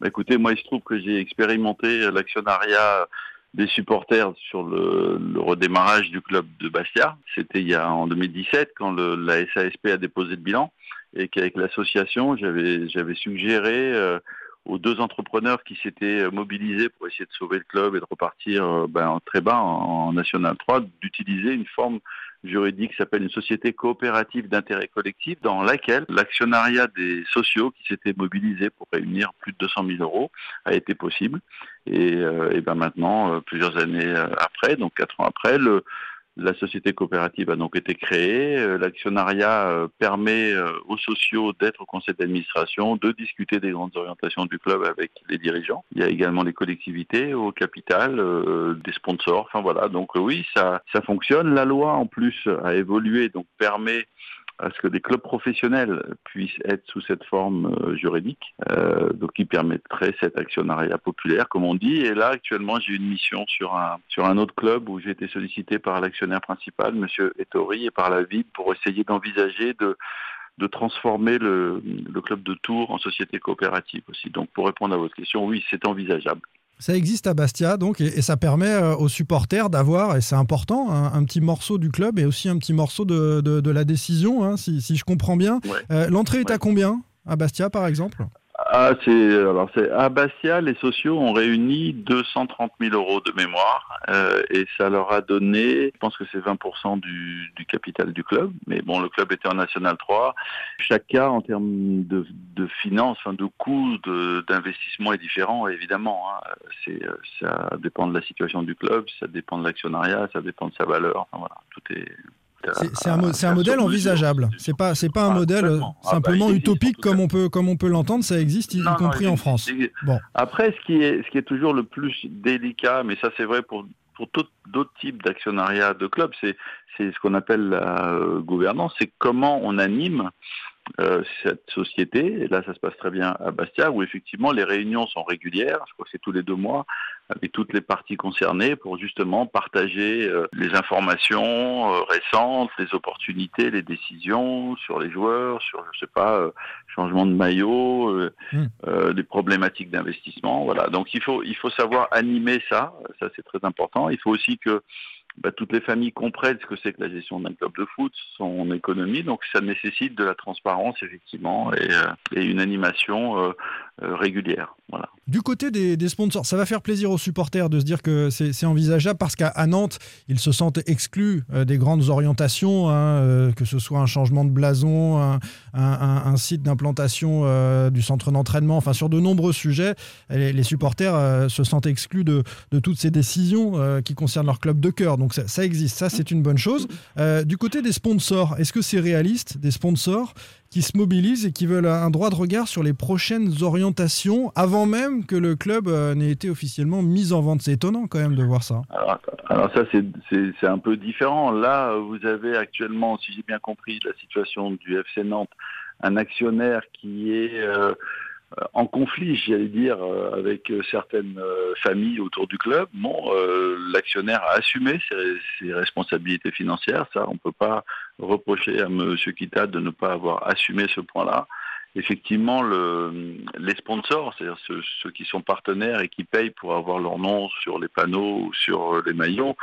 bah, écoutez, moi, il se trouve que j'ai expérimenté l'actionnariat des supporters sur le, le redémarrage du club de Bastia. C'était il y a en 2017 quand le, la SASP a déposé le bilan et qu'avec l'association, j'avais suggéré euh, aux deux entrepreneurs qui s'étaient euh, mobilisés pour essayer de sauver le club et de repartir euh, ben, très bas en, en National 3, d'utiliser une forme juridique qui s'appelle une société coopérative d'intérêt collectif dans laquelle l'actionnariat des sociaux qui s'étaient mobilisés pour réunir plus de 200 000 euros a été possible. Et, euh, ben maintenant, plusieurs années après, donc quatre ans après, le, la société coopérative a donc été créée. Euh, L'actionnariat euh, permet euh, aux sociaux d'être au conseil d'administration, de discuter des grandes orientations du club avec les dirigeants. Il y a également les collectivités au capital, des sponsors. Enfin voilà, donc oui, ça, ça fonctionne. La loi en plus a évolué, donc permet à ce que des clubs professionnels puissent être sous cette forme euh, juridique, euh, donc qui permettrait cet actionnariat populaire, comme on dit. Et là, actuellement, j'ai une mission sur un autre club où j'ai été sollicité par l'actionnaire principal, Monsieur Ettori, et par la ville pour essayer d'envisager de de transformer le, le club de Tours en société coopérative aussi. Donc, pour répondre à votre question, oui, c'est envisageable. Ça existe à Bastia, donc, et, et ça permet euh, aux supporters d'avoir, et c'est important, un, un petit morceau du club et aussi un petit morceau de, de- de la décision, hein, si, si je comprends bien. Ouais. Euh, L'entrée est à combien à Bastia, par exemple? Ah, c'est alors c'est à Bastia, les sociaux ont réuni 230 000 euros de mémoire euh, et ça leur a donné, je pense que c'est 20% du, du capital du club. Mais bon, le club était en National 3. Chaque cas en termes de, de finances, enfin, de coûts d'investissement est différent, évidemment. hein. C'est euh, ça dépend de la situation du club, ça dépend de l'actionnariat, ça dépend de sa valeur. Enfin, voilà, tout est. C'est c'est un, modèle envisageable. C'est pas, c'est pas un modèle euh. Ah, bah, simplement utopique comme on peut, comme on peut l'entendre. Ça existe, y, y Non, non, compris en. France. Bon. Après, ce qui est, ce qui est toujours le plus délicat, mais ça c'est vrai pour, d'autres types d'actionnariat de clubs, c'est, c'est ce qu'on appelle la euh, gouvernance, c'est comment on anime euh, cette société. Et là, ça se passe très bien à Bastia, où effectivement les réunions sont régulières, je crois que c'est tous les deux mois, avec toutes les parties concernées pour justement partager euh, les informations euh, récentes, les opportunités, les décisions sur les joueurs, sur, je sais pas, euh, changement de maillot, euh, euh, des problématiques d'investissement. Voilà. Donc il faut il faut savoir animer ça. Ça c'est très important. Il faut aussi que bah, toutes les familles comprennent ce que c'est que la gestion d'un club de foot, son économie. Donc ça nécessite de la transparence effectivement et, euh, une animation euh, régulière. Voilà. Du côté des, sponsors, ça va faire plaisir aux supporters de se dire que c'est envisageable parce qu'à Nantes, ils se sentent exclus euh, des grandes orientations, hein, euh, que ce soit un changement de blason, un, site d'implantation euh, du centre d'entraînement, enfin sur de nombreux sujets, les, supporters euh, se sentent exclus de, toutes ces décisions euh, qui concernent leur club de cœur. Donc ça, ça existe, ça c'est une bonne chose. Euh, du côté des sponsors, est-ce que c'est réaliste des sponsors qui se mobilisent et qui veulent un droit de regard sur les prochaines orientations avant même que le club euh, n'ait été officiellement mis en vente. C'est étonnant quand même de voir ça. Alors, ça, c'est un peu différent. Là, vous avez actuellement, si j'ai bien compris, la situation du FC Nantes, un actionnaire qui est euh, en conflit, j'allais dire, euh, avec certaines euh, familles autour du club. Bon, euh, l'actionnaire a assumé ses, ses responsabilités financières. Ça, on ne peut pas reprocher à M. Kita de ne pas avoir assumé ce point-là. Effectivement, le, les sponsors, c'est-à-dire ceux, ceux qui sont partenaires et qui payent pour avoir leur nom sur les panneaux ou sur les maillots,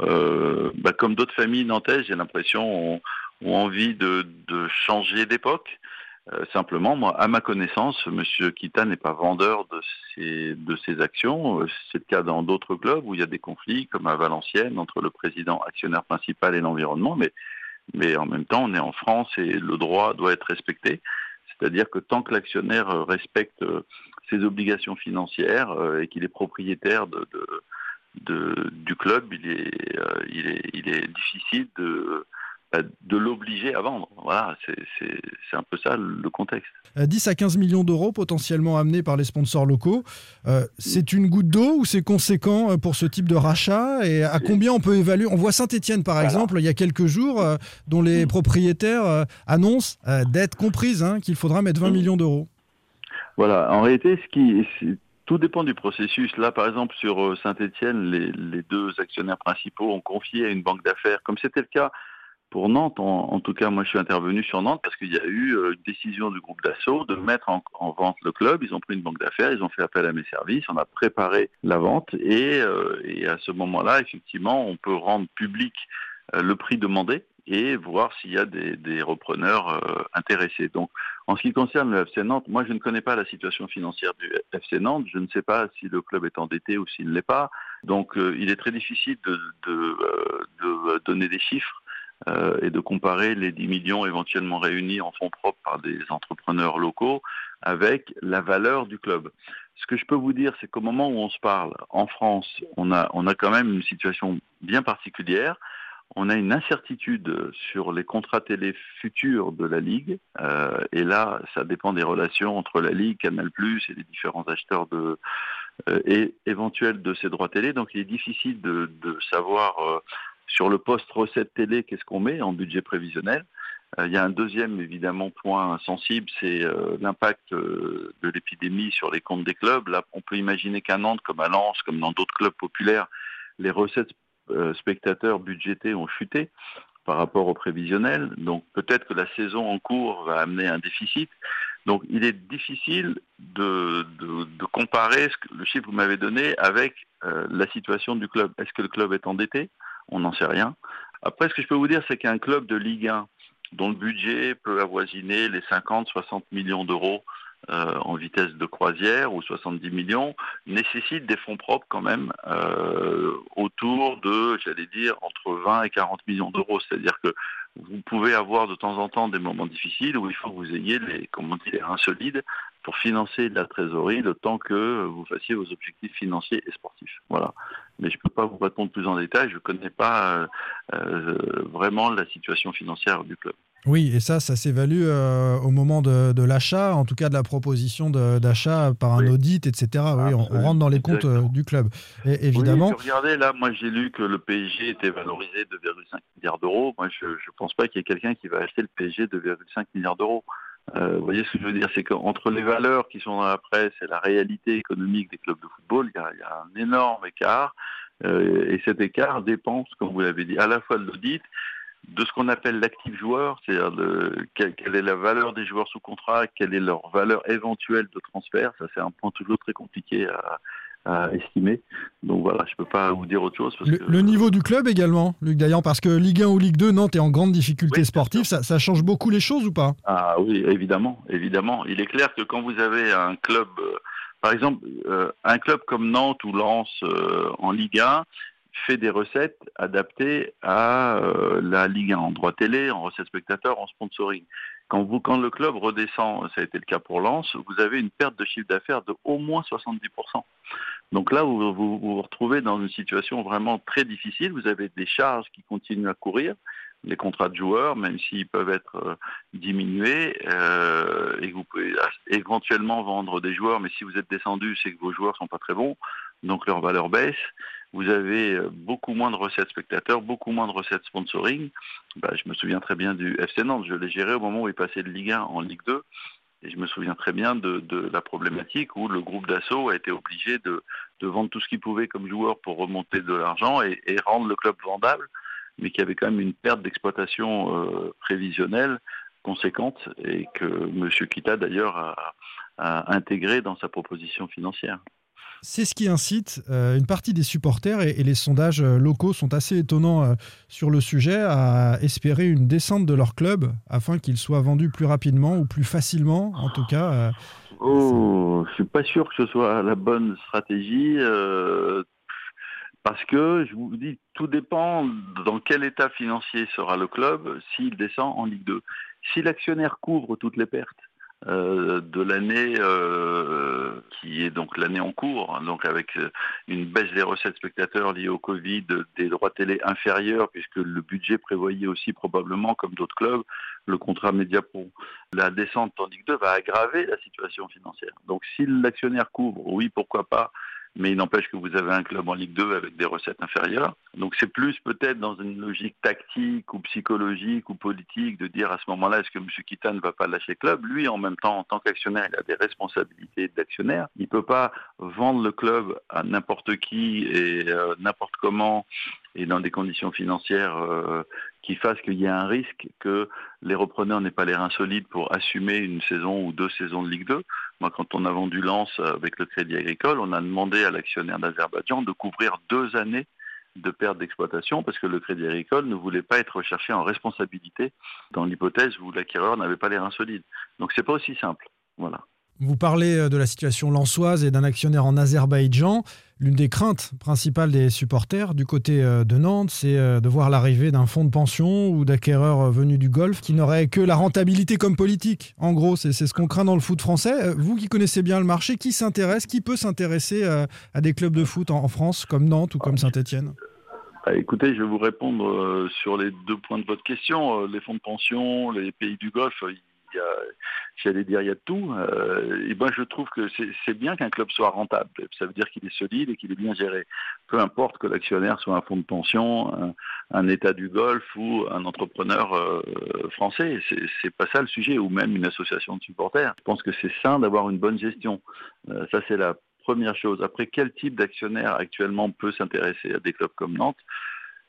euh, bah, comme d'autres familles nantaises, j'ai l'impression, ont, ont envie de, de changer d'époque. Euh, simplement, moi, à ma connaissance, Monsieur Kita n'est pas vendeur de ses, de ses actions. Euh, C'est le cas dans d'autres clubs où il y a des conflits, comme à Valenciennes, entre le président actionnaire principal et l'environnement. Mais, mais en même temps, on est en France et le droit doit être respecté. C'est-à-dire que tant que l'actionnaire euh, respecte ses obligations financières et qu'il est propriétaire de, de, de- du club, il est, il est, il est difficile de, de l'obliger à vendre. Voilà, c'est un peu ça le contexte. Euh, 10 à 15 millions d'euros potentiellement amenés par les sponsors locaux. Euh, c'est une goutte d'eau ou c'est conséquent euh, pour ce type de rachat? Et à combien on peut évaluer? On voit Saint-Etienne par exemple, il y a quelques jours, euh, dont les propriétaires euh, annoncent euh, d'être comprises hein, qu'il faudra mettre 20 millions d'euros. Voilà, en réalité, ce qui, tout dépend du processus. Là, par exemple, sur Saint-Etienne, les, les deux actionnaires principaux ont confié à une banque d'affaires, comme c'était le cas pour Nantes. En, tout cas, moi, je suis intervenu sur Nantes parce qu'il y a eu euh, une décision du groupe d'assaut de mettre en, en vente le club. Ils ont pris une banque d'affaires, ils ont fait appel à mes services, on a préparé la vente et, euh, à ce moment-là, effectivement, on peut rendre public euh, le prix demandé et voir s'il y a des, repreneurs intéressés. Donc, en ce qui concerne le FC Nantes, moi je ne connais pas la situation financière du FC Nantes, je ne sais pas si le club est endetté ou s'il ne l'est pas. Donc il est très difficile de donner des chiffres euh, et de comparer les 10 millions éventuellement réunis en fonds propres par des entrepreneurs locaux avec la valeur du club. Ce que je peux vous dire, c'est qu'au moment où on se parle, en France, on a, on a quand même une situation bien particulière on a une incertitude sur les contrats télé futurs de la Ligue. Euh, et là, ça dépend des relations entre la Ligue, Canal+, et les différents acheteurs de, euh, et éventuels de ces droits télé. Donc il est difficile de, de savoir sur le poste recette télé qu'est-ce qu'on met en budget prévisionnel? Euh, il y a un deuxième, évidemment, point sensible, c'est euh, l'impact euh, de l'épidémie sur les comptes des clubs. Là, on peut imaginer qu'à Nantes, comme à Lens, comme dans d'autres clubs populaires, les recettes spectateurs budgétés ont chuté par rapport au prévisionnel. Donc peut-être que la saison en cours va amener un déficit. Donc il est difficile de, comparer le chiffre que vous m'avez donné avec la situation du club. Est-ce que le club est endetté? On n'en sait rien. Après, ce que je peux vous dire, c'est qu'un club de Ligue 1 dont le budget peut avoisiner les 50-60 millions d'euros euh, en vitesse de croisière ou 70 millions nécessite des fonds propres quand même euh, autour de, j'allais dire, entre 20 et 40 millions d'euros. C'est-à-dire que vous pouvez avoir de temps en temps des moments difficiles où il faut que vous ayez les, comme on dit, les reins solides pour financer la trésorerie le temps que vous fassiez vos objectifs financiers et sportifs. Voilà. Mais je ne peux pas vous répondre plus en détail. Je ne connais pas euh, euh, vraiment la situation financière du club. Oui, et ça, ça s'évalue euh, au moment de, de l'achat, en tout cas de la proposition d'achat par un Oui. audit, etc. oui, on, on rentre dans les comptes du club. Et évidemment, Oui, regardez, là, moi j'ai lu que le PSG était valorisé de 2,5 milliards d'euros. Moi, je ne pense pas qu'il y ait quelqu'un qui va acheter le PSG de 2,5 milliards d'euros. Euh, vous voyez ce que je veux dire C'est qu'entre les valeurs qui sont dans la presse et la réalité économique des clubs de football, il y a, il y a un énorme écart. Euh, et cet écart dépend, comme vous l'avez dit, à la fois de l'audit, de ce qu'on appelle l'actif joueur, c'est-à-dire quelle, quelle est la valeur des joueurs sous contrat, quelle est leur valeur éventuelle de transfert. Ça, c'est un point toujours très compliqué à, à estimer. Donc voilà, je peux pas vous dire autre chose. Parce le, que, le niveau du club également, Luc Dayan, parce que Ligue 1 ou Ligue 2, Nantes est en grande difficulté sportive, ça, ça change beaucoup les choses ou pas? Ah oui, évidemment, évidemment. Il est clair que quand vous avez un club, euh, par exemple, euh, un club comme Nantes ou Lens euh, en Ligue 1 fait des recettes adaptées à euh, la Ligue 1 en droit télé, en recettes spectateurs, en sponsoring. Quand, le club redescend, ça a été le cas pour Lens, vous avez une perte de chiffre d'affaires de au moins 70%. Donc là, vous, vous retrouvez dans une situation vraiment très difficile. Vous avez des charges qui continuent à courir. les contrats de joueurs, même s'ils peuvent être euh, diminués, euh, et vous pouvez éventuellement vendre des joueurs, mais si vous êtes descendu, c'est que vos joueurs sont pas très bons, donc leur valeur baisse. Vous avez euh, beaucoup moins de recettes spectateurs, beaucoup moins de recettes sponsoring. Bah, je me souviens très bien du FC Nantes, je l'ai géré au moment où il passait de Ligue 1 en Ligue 2. Et je me souviens très bien de, la problématique où le groupe d'assaut a été obligé de, vendre tout ce qu'il pouvait comme joueur pour remonter de l'argent et, rendre le club vendable, mais qui avait quand même une perte d'exploitation euh, prévisionnelle conséquente et que M. Kita d'ailleurs a intégré dans sa proposition financière. C'est ce qui incite euh, une partie des supporters, et, les sondages euh, locaux sont assez étonnants euh, sur le sujet, à espérer une descente de leur club afin qu'il soit vendu plus rapidement ou plus facilement, en tout cas. Oh, je suis pas sûr que ce soit la bonne stratégie. parce que, je vous dis, tout dépend dans quel état financier sera le club s'il descend en Ligue 2. Si l'actionnaire couvre toutes les pertes euh, de l'année euh, qui est donc l'année en cours, hein, donc avec euh, une baisse des recettes spectateurs liées au Covid, des droits télé inférieurs, puisque le budget prévoyait aussi probablement, comme d'autres clubs, le contrat Mediapro. La descente en Ligue 2 va aggraver la situation financière. Donc si l'actionnaire couvre, oui, pourquoi pas, mais il n'empêche que vous avez un club en Ligue 2 avec des recettes inférieures. Donc c'est plus peut-être dans une logique tactique ou psychologique ou politique de dire à ce moment-là, est-ce que M. Kita ne va pas lâcher le club? Lui, en même temps, en tant qu'actionnaire, il a des responsabilités d'actionnaire. Il ne peut pas vendre le club à n'importe qui et euh, n'importe comment et dans des conditions financières euh, qui fassent qu'il y ait un risque que les repreneurs n'aient pas les reins solides pour assumer une saison ou deux saisons de Ligue 2. Moi, quand on a vendu Lens avec le Crédit Agricole, on a demandé à l'actionnaire d'Azerbaïdjan de couvrir deux années de perte d'exploitation parce que le Crédit Agricole ne voulait pas être recherché en responsabilité dans l'hypothèse où l'acquéreur n'avait pas les reins solides. Donc c'est pas aussi simple. Voilà. Vous parlez euh, de la situation lançoise et d'un actionnaire en Azerbaïdjan. L'une des craintes principales des supporters du côté euh, de Nantes, c'est euh, de voir l'arrivée d'un fonds de pension ou d'acquéreurs venus du Golfe qui n'auraient que la rentabilité comme politique. En gros, c'est ce qu'on craint dans le foot français. Vous qui connaissez bien le marché, qui s'intéresse, qui peut s'intéresser à des clubs de foot en France comme Nantes ou comme Saint-Etienne Bah, écoutez, je vais vous répondre sur les deux points de votre question. Les fonds de pension, les pays du Golfe, j'allais dire, il y a tout. Euh, et ben, je trouve que c'est bien qu'un club soit rentable. Ça veut dire qu'il est solide et qu'il est bien géré. Peu importe que l'actionnaire soit un fonds de pension, un, État du Golfe ou un entrepreneur euh, français. C'est pas ça le sujet, ou même une association de supporters. Je pense que c'est sain d'avoir une bonne gestion. Euh, ça, c'est la première chose. Après, quel type d'actionnaire actuellement peut s'intéresser à des clubs comme Nantes?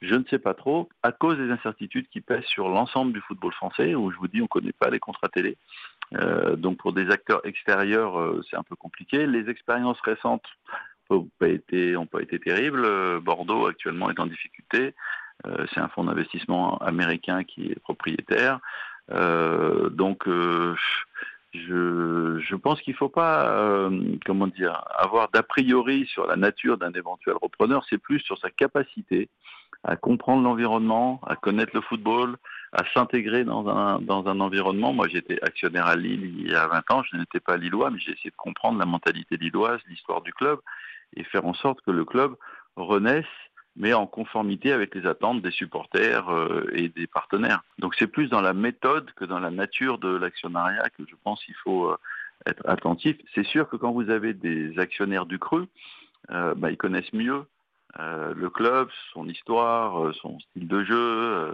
Je ne sais pas trop, à cause des incertitudes qui pèsent sur l'ensemble du football français, où je vous dis, on ne connaît pas les contrats télé. Euh, donc pour des acteurs extérieurs, euh, c'est un peu compliqué. Les expériences récentes n'ont pas été, été terribles. Euh, Bordeaux actuellement est en difficulté. Euh, c'est un fonds d'investissement américain qui est propriétaire. Euh, donc je, je pense qu'il ne faut pas, euh, comment dire, avoir d'a priori sur la nature d'un éventuel repreneur. C'est plus sur sa capacité à comprendre l'environnement, à connaître le football, à s'intégrer dans un, dans un environnement. Moi, j'étais actionnaire à Lille il y a 20 ans, je n'étais pas lillois, mais j'ai essayé de comprendre la mentalité lilloise, l'histoire du club, et faire en sorte que le club renaisse, mais en conformité avec les attentes des supporters euh, et des partenaires. Donc c'est plus dans la méthode que dans la nature de l'actionnariat que je pense qu'il faut euh, être attentif. C'est sûr que quand vous avez des actionnaires du cru, euh, bah, ils connaissent mieux euh, le club, son histoire, euh, son style de jeu, euh,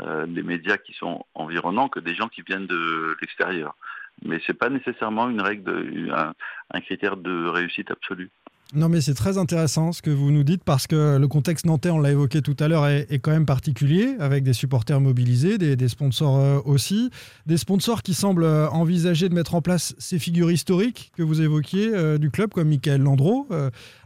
euh, les médias qui sont environnants que des gens qui viennent de l'extérieur. Mais c'est pas nécessairement une règle, de, un, un critère de réussite absolue. Non, mais c'est très intéressant ce que vous nous dites parce que le contexte nantais, on l'a évoqué tout à l'heure, est, quand même particulier avec des supporters mobilisés, des, sponsors euh, aussi, des sponsors qui semblent euh, envisager de mettre en place ces figures historiques que vous évoquiez euh, du club, comme Michael Landreau,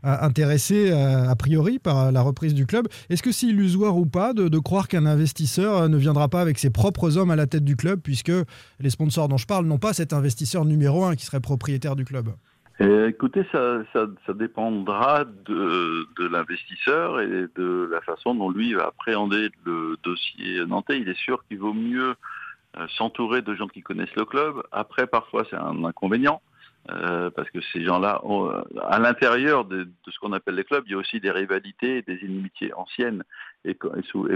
intéressé a priori par la reprise du club. Est-ce que c'est illusoire ou pas de, croire qu'un investisseur ne viendra pas avec ses propres hommes à la tête du club, puisque les sponsors dont je parle n'ont pas cet investisseur numéro un qui serait propriétaire du club? Et écoutez, ça, ça, dépendra de, de l'investisseur et de la façon dont lui va appréhender le dossier nantais. Il est sûr qu'il vaut mieux euh, s'entourer de gens qui connaissent le club. Après, parfois, c'est un inconvénient. euh, parce que ces gens-là, à l'intérieur de, de ce qu'on appelle les clubs, il y a aussi des rivalités, des inimitiés anciennes. Et,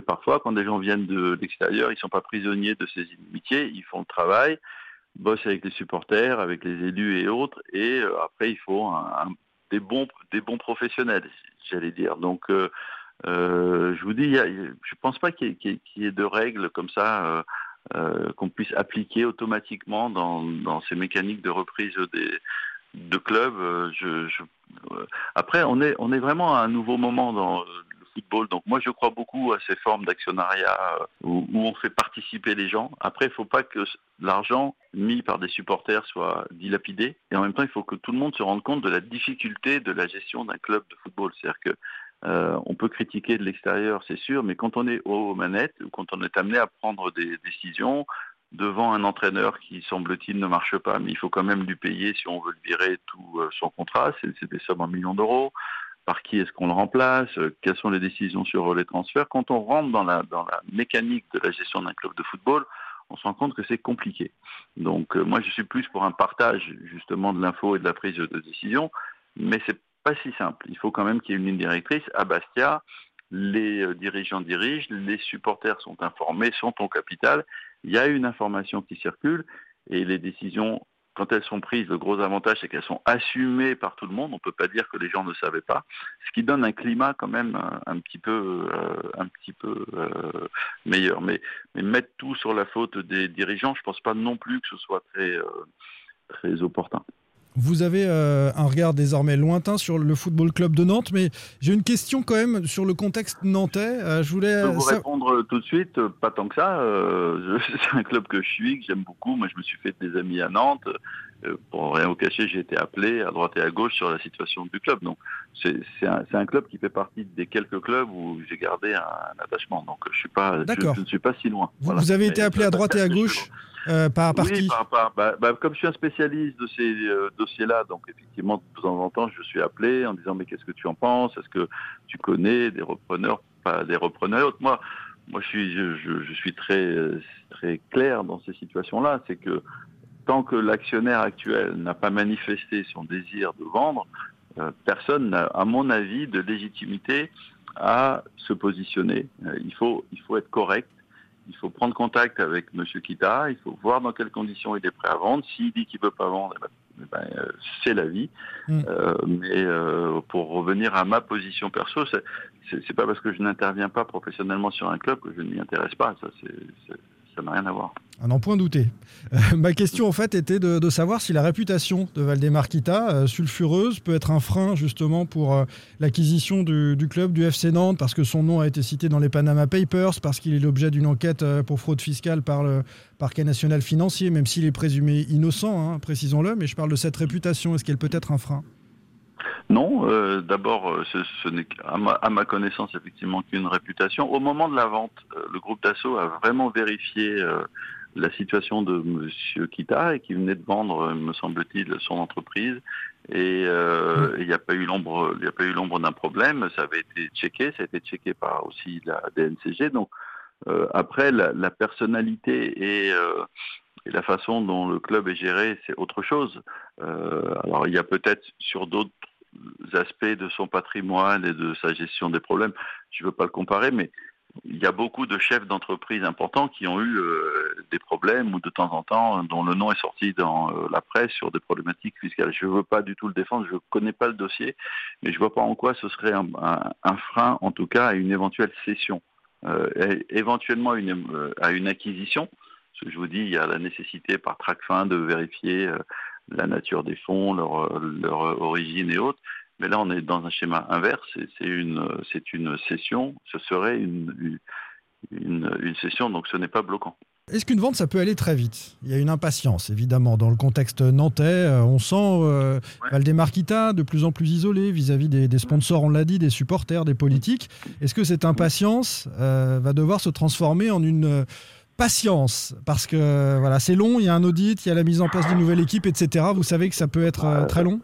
parfois, quand des gens viennent de l'extérieur, ils ne sont pas prisonniers de ces inimitiés, ils font le travail, bossent avec les supporters, avec les élus et autres, et euh, après, il faut un- des, bons, des bons professionnels, j'allais dire. Donc, euh, euh, je vous dis, y a- je ne pense pas qu'il y, y ait- de règles comme ça qu'on puisse appliquer automatiquement dans, dans ces mécaniques de reprise des, de clubs. Je- je- Après, on est, on est vraiment à un nouveau moment dans Donc moi, je crois beaucoup à ces formes d'actionnariat euh, où, on fait participer les gens. Après, il ne faut pas que l'argent mis par des supporters soit dilapidé. Et en même temps, il faut que tout le monde se rende compte de la difficulté de la gestion d'un club de football. C'est-à-dire que euh, on peut critiquer de l'extérieur, c'est sûr, mais quand on est aux manettes, ou quand on est amené à prendre des décisions devant un entraîneur qui, semble-t-il, ne marche pas, mais il faut quand même lui payer si on veut le virer tout euh, son contrat, c'est des sommes en millions d'euros. Par qui est-ce qu'on le remplace Euh, Quelles sont les décisions sur les transferts Quand on rentre dans la, mécanique de la gestion d'un club de football, on se rend compte que c'est compliqué. Donc euh, moi, je suis plus pour un partage justement de l'info et de la prise de décision, mais c'est pas si simple. Il faut quand même qu'il y ait une ligne directrice. À Bastia, les euh, dirigeants dirigent, les supporters sont informés, sont au capital. Il y a une information qui circule et les décisions, quand elles sont prises, le gros avantage, c'est qu'elles sont assumées par tout le monde. On ne peut pas dire que les gens ne savaient pas, ce qui donne un climat quand même un, un petit peu, euh, euh, meilleur. Mais, mais mettre tout sur la faute des dirigeants, je ne pense pas non plus que ce soit très, euh, très opportun. Vous avez euh, un regard désormais lointain sur le Football Club de Nantes, mais j'ai une question quand même sur le contexte nantais. Euh, je voulais Je peux vous sa- répondre tout de suite, euh, pas tant que ça. euh, c'est un club que je suis, que j'aime beaucoup. Moi, je me suis fait des amis à Nantes. Euh, pour rien vous cacher, j'ai été appelé à droite et à gauche sur la situation du club. Donc, c'est un, club qui fait partie des quelques clubs où j'ai gardé un, un attachement. Donc, je suis pas, je, D'accord. je ne suis pas si loin. vous, Voilà. vous avez été appelé à droite et à gauche euh, par, par oui, qui par- par- bah, bah, comme je suis un spécialiste de ces euh, dossiers-là, donc effectivement, de temps en temps, je suis appelé en disant mais qu'est-ce que tu en penses? Est-ce que tu connais des repreneurs, pas des repreneurs Moi, moi, je suis, je, suis très, très clair dans ces situations-là. C'est que tant que l'actionnaire actuel n'a pas manifesté son désir de vendre, euh, personne n'a, à mon avis, de légitimité à se positionner. Il faut, il faut être correct. Il faut prendre contact avec M. Kita, il faut voir dans quelles conditions il est prêt à vendre. S'il dit qu'il ne veut pas vendre, eh ben, eh ben, euh, c'est la vie. Mm. Euh, mais euh, pour revenir à ma position perso, c'est, pas parce que je n'interviens pas professionnellement sur un club que je ne m'y intéresse pas. Ça, c'est- rien à voir. À n'en point douter. Euh, ma question en fait était de, savoir si la réputation de Valdemar Kita, euh, sulfureuse, peut être un frein justement pour euh, l'acquisition du, club du FC Nantes, parce que son nom a été cité dans les Panama Papers, parce qu'il est l'objet d'une enquête pour fraude fiscale par le parquet national financier, même s'il est présumé innocent, hein, précisons-le, mais je parle de cette réputation. Est-ce qu'elle peut être un frein? Non, euh, d'abord, euh, ce, ce n'est qu'à ma, à ma connaissance effectivement qu'une réputation. Au moment de la vente, euh, le groupe Dassault a vraiment vérifié euh, la situation de Monsieur Kita et qui venait de vendre, euh, me semble-t-il, son entreprise. Et euh, et il n'y a pas eu l'ombre, il n'y a pas eu l'ombre d'un problème. Ça avait été checké, ça a été checké par aussi la DNCG. Donc euh, après, la, la personnalité et euh, et la façon dont le club est géré, c'est autre chose. Euh, alors il y a peut-être sur d'autres aspects de son patrimoine et de sa gestion des problèmes, je ne veux pas le comparer, mais il y a beaucoup de chefs d'entreprise importants qui ont eu euh, des problèmes ou de temps en temps dont le nom est sorti dans euh, la presse sur des problématiques fiscales. Je ne veux pas du tout le défendre, je ne connais pas le dossier, mais je ne vois pas en quoi ce serait un, frein, en tout cas, à une éventuelle cession, euh, éventuellement à une acquisition. Je vous dis, il y a la nécessité par TRACFIN de vérifier la nature des fonds, leur, leur origine et autres. Mais là, on est dans un schéma inverse. C'est une, c'est une session. Ce serait une, une, une session, donc ce n'est pas bloquant. Est-ce qu'une vente, ça peut aller très vite? Il y a une impatience, évidemment, dans le contexte nantais. Euh, on sent euh, Kita de plus en plus isolé vis-à-vis des, des sponsors, on l'a dit, des supporters, des politiques. Est-ce que cette impatience euh, va devoir se transformer en une euh, patience Parce que voilà, c'est long, il y a un audit, il y a la mise en place d'une nouvelle équipe, etc. Vous savez que ça peut être euh, très long?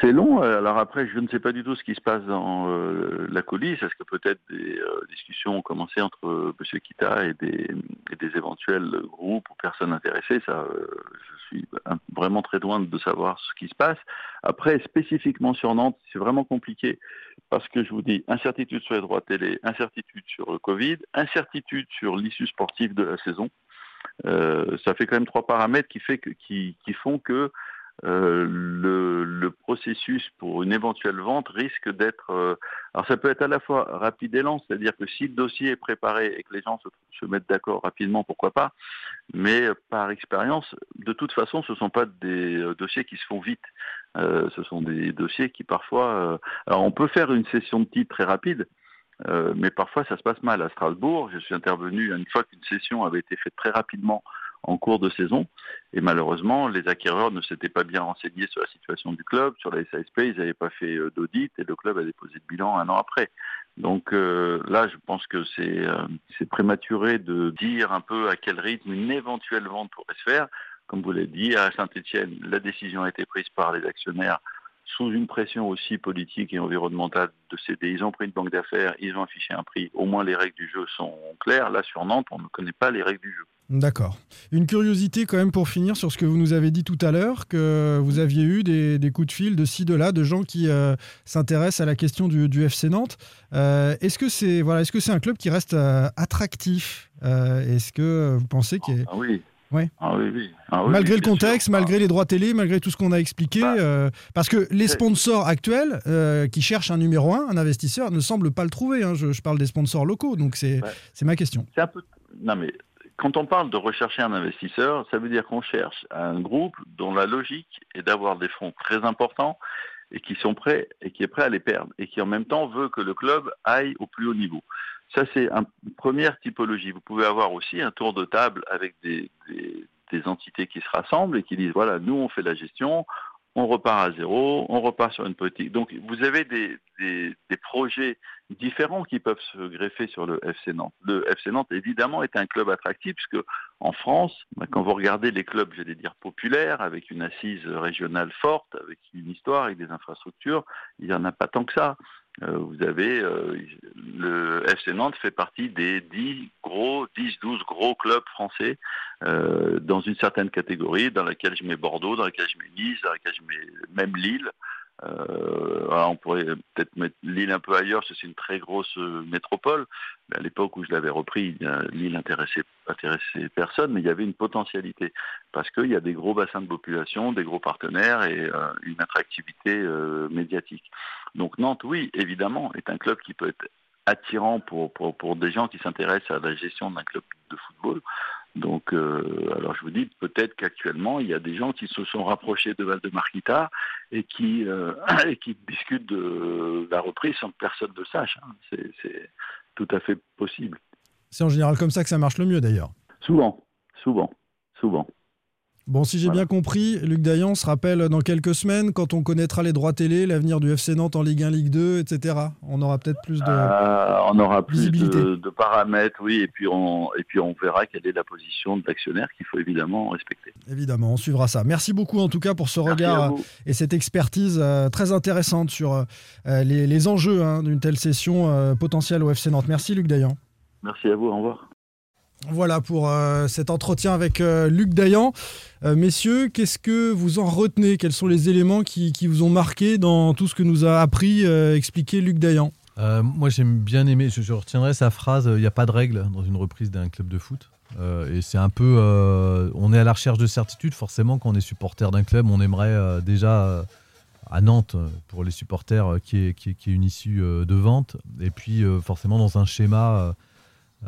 C'est long. Alors après, je ne sais pas du tout ce qui se passe dans euh, la coulisse. Est-ce que peut-être des euh, discussions ont commencé entre euh, M. Kita et des, et des éventuels groupes ou personnes intéressées? Ça, je suis vraiment très loin de savoir ce qui se passe. Après, spécifiquement sur Nantes, c'est vraiment compliqué parce que je vous dis, incertitude sur les droits télé, incertitude sur le Covid, incertitude sur l'issue sportive de la saison. Euh, ça fait quand même trois paramètres qui, fait que, qui, qui font que euh, le, le processus pour une éventuelle vente risque d'être... euh, alors ça peut être à la fois rapide et lent, c'est-à-dire que si le dossier est préparé et que les gens se, se mettent d'accord rapidement, pourquoi pas, mais euh, par expérience, de toute façon, ce ne sont pas des euh, dossiers qui se font vite. Euh, ce sont des dossiers qui parfois... euh, alors on peut faire une session de titre très rapide, euh, mais parfois ça se passe mal. À Strasbourg, je suis intervenu une fois qu'une session avait été faite très rapidement en cours de saison, et malheureusement, les acquéreurs ne s'étaient pas bien renseignés sur la situation du club, sur la SASP, ils n'avaient pas fait d'audit, et le club a déposé le bilan un an après. Donc là, je pense que c'est prématuré de dire un peu à quel rythme une éventuelle vente pourrait se faire. Comme vous l'avez dit, à Saint-Etienne, la décision a été prise par les actionnaires sous une pression aussi politique et environnementale de céder. Ils ont pris une banque d'affaires, ils ont affiché un prix. Au moins, les règles du jeu sont claires. Là, sur Nantes, on ne connaît pas les règles du jeu. D'accord. Une curiosité quand même pour finir sur ce que vous nous avez dit tout à l'heure, que vous aviez eu des, des coups de fil de ci, de là, de gens qui euh, s'intéressent à la question du, du FC Nantes. Euh, est-ce que c'est voilà, est-ce que c'est un club qui reste euh, attractif Est-ce que vous pensez qu'il Ah oui. Ouais. Ah oui, oui. Ah oui, malgré le contexte, sûr. Bah. malgré les droits télé, malgré tout ce qu'on a expliqué, euh, parce que les sponsors actuels euh, qui cherchent un numéro un, un investisseur, ne semblent pas le trouver. hein. Je, je parle des sponsors locaux, donc c'est ma question. C'est un peu. Non, mais quand on parle de rechercher un investisseur, ça veut dire qu'on cherche un groupe dont la logique est d'avoir des fonds très importants et qui sont prêts et qui est prêt à les perdre et qui en même temps veut que le club aille au plus haut niveau. Ça, c'est un- une première typologie. Vous pouvez avoir aussi un tour de table avec des, entités qui se rassemblent et qui disent voilà, nous on fait la gestion, on repart à zéro, on repart sur une politique. Donc vous avez des, des- des projets différents qui peuvent se greffer sur le FC Nantes. Le FC Nantes, évidemment, est un club attractif puisque en France, bah, quand vous regardez les clubs, j'allais dire populaires, avec une assise régionale forte, avec une histoire, avec des infrastructures, il n'y en a pas tant que ça. Euh, vous avez euh, le FC Nantes fait partie des 10 gros, 10, 12 gros clubs français euh, dans une certaine catégorie, dans laquelle je mets Bordeaux, dans laquelle je mets Nice, dans laquelle je mets même Lille. Euh, on pourrait peut-être mettre Lille un peu ailleurs, c'est une très grosse euh, métropole. Mais à l'époque où je l'avais repris, Lille intéressait, personne, mais il y avait une potentialité parce qu'il y a des gros bassins de population, des gros partenaires et euh, une attractivité médiatique. Donc Nantes, oui, évidemment, est un club qui peut être attirant pour, pour des gens qui s'intéressent à la gestion d'un club de football. Donc, euh, alors je vous dis, peut-être qu'actuellement, il y a des gens qui se sont rapprochés de Val-de-Marquita et qui, euh, et qui discutent de la reprise sans que personne ne le sache. hein. C'est- C'est tout à fait possible. C'est en général comme ça que ça marche le mieux d'ailleurs. Souvent, souvent, souvent. Bon, si j'ai bien compris, Luc Dayan se rappelle dans quelques semaines, quand on connaîtra les droits télé, l'avenir du FC Nantes en Ligue 1, Ligue 2, etc. On aura peut-être plus de. Euh, on aura plus de, de paramètres, oui, et puis, on, et puis on verra quelle est la position de l'actionnaire qu'il faut évidemment respecter. Évidemment, on suivra ça. Merci beaucoup en tout cas pour ce Merci regard vous. et cette expertise euh, très intéressante sur euh, les, les enjeux hein, d'une telle session euh, potentielle au FC Nantes. Merci Luc Dayan. Merci à vous, au revoir. Voilà pour euh, cet entretien avec euh, Luc Dayan. Euh, messieurs, qu'est-ce que vous en retenez? Quels sont les éléments qui, vous ont marqué dans tout ce que nous a appris, expliqué Luc Dayan? Moi, j'aime bien aimer, je, je retiendrai sa phrase il n'y a pas de règle dans une reprise d'un club de foot. Et c'est un peu. on est à la recherche de certitude, forcément, quand on est supporter d'un club, on aimerait déjà. à Nantes, pour les supporters, qui est, qui une issue de vente. Et puis, forcément, dans un schéma